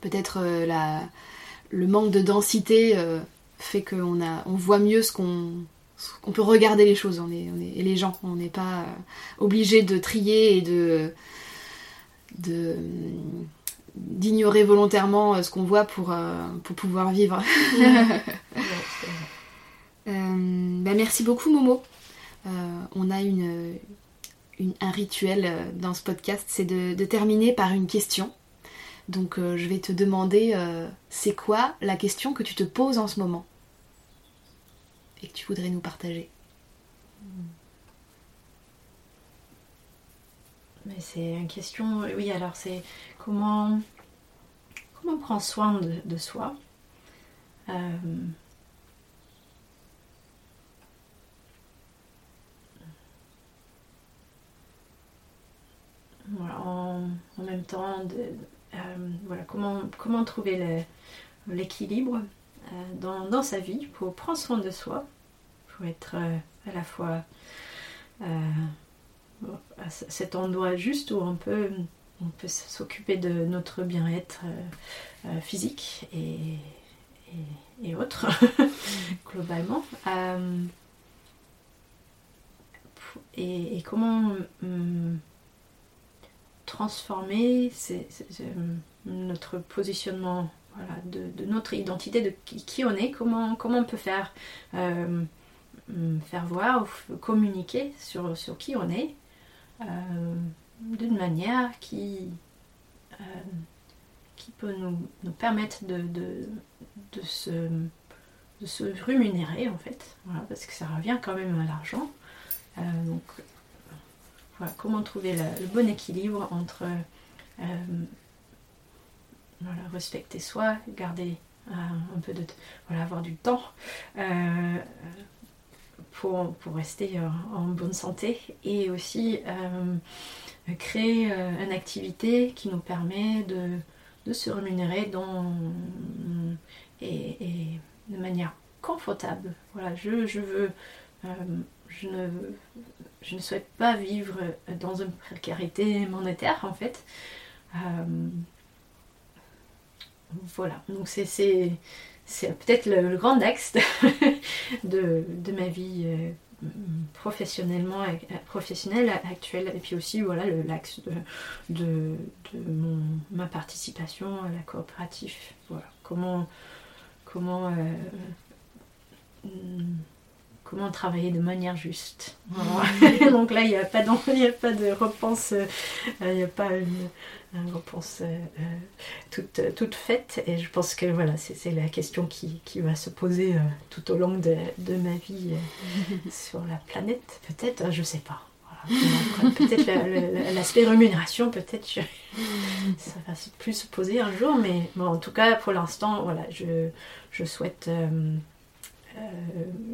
Peut-être euh, la- le manque de densité fait qu'on a, on voit mieux ce qu'on, qu'on peut regarder les choses. On est, on est- et les gens, on n'est pas euh, obligé de trier et de, de d'ignorer volontairement euh, ce qu'on voit pour, euh, pour pouvoir vivre. Euh, bah, merci beaucoup Momo. Euh, on a une, un rituel euh, dans ce podcast, c'est de, terminer par une question. Donc euh, je vais te demander, c'est quoi la question que tu te poses en ce moment? Et que tu voudrais nous partager. Mais c'est une question, oui, alors c'est comment, comment prendre soin de, soi en, même temps, euh, voilà, comment trouver l'équilibre euh, dans, sa vie pour prendre soin de soi, pour être euh, à la fois à cet endroit juste où on peut, on peut s'occuper de notre bien-être physique et, et, autres, globalement. Et, comment hum, transformer notre positionnement de, notre identité, de qui, on est, comment, comment on peut faire, euh, faire voir ou communiquer sur, sur qui on est euh, d'une manière qui, euh, qui peut nous, nous permettre de, de, de, se, de se rémunérer en fait, parce que ça revient quand même à l'argent. donc comment trouver le, bon équilibre entre euh, respecter soi, garder euh, un peu de voilà, avoir du temps euh, pour, rester en bonne santé et aussi créer une activité qui nous permet de, se rémunérer de manière confortable. Voilà, je, ne, souhaite pas vivre dans une précarité monétaire en fait. Euh, voilà, donc c'est peut-être le, grand axe de, ma vie euh, professionnellement professionnelle actuelle. Et puis aussi voilà l'axe de, de, ma participation à la coopérative. Voilà. Comment comment euh, comment travailler de manière juste. Donc là, il n'y a, pas de, a pas de réponse, euh, il n'y a pas une, réponse euh, euh, toute, toute, faite. Et je pense que voilà, c'est la question qui, qui, va se poser tout au long de, de ma vie sur la planète. Peut-être, je ne sais pas. peut-être l'aspect rémunération, peut-être ça va plus se poser un jour, mais bon, en tout cas, pour l'instant, voilà, je, je souhaite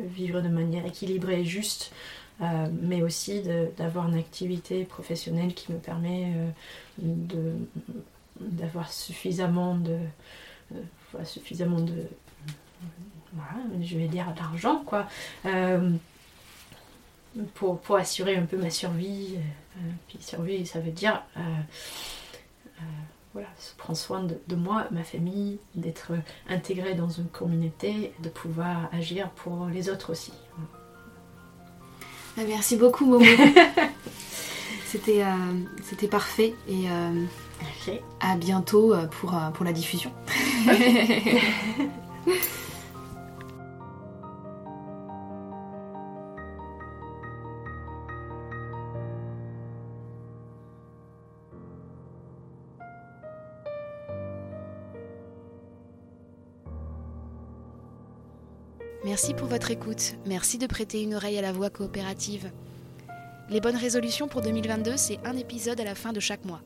vivre de manière équilibrée et juste, euh, mais aussi d'avoir une activité professionnelle qui me permet euh, d'avoir suffisamment de suffisamment de je vais dire d'argent quoi pour, pour, assurer un peu ma survie puis survie ça veut dire voilà, prendre soin de, moi, ma famille, d'être intégré dans une communauté, de pouvoir agir pour les autres aussi. Ah, merci beaucoup Momo. c'était, euh, c'était parfait et euh, à bientôt euh, pour, pour la diffusion. Merci pour votre écoute, merci de prêter une oreille à la voix coopérative. Les bonnes résolutions pour 2022, c'est un épisode à la fin de chaque mois.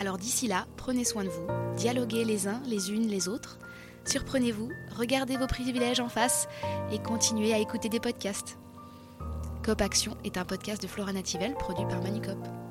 Alors d'ici là, prenez soin de vous, dialoguez les uns les unes les autres, surprenez-vous, regardez vos privilèges en face et continuez à écouter des podcasts. Cop Action est un podcast de Flora Nativelle produit par Manucop.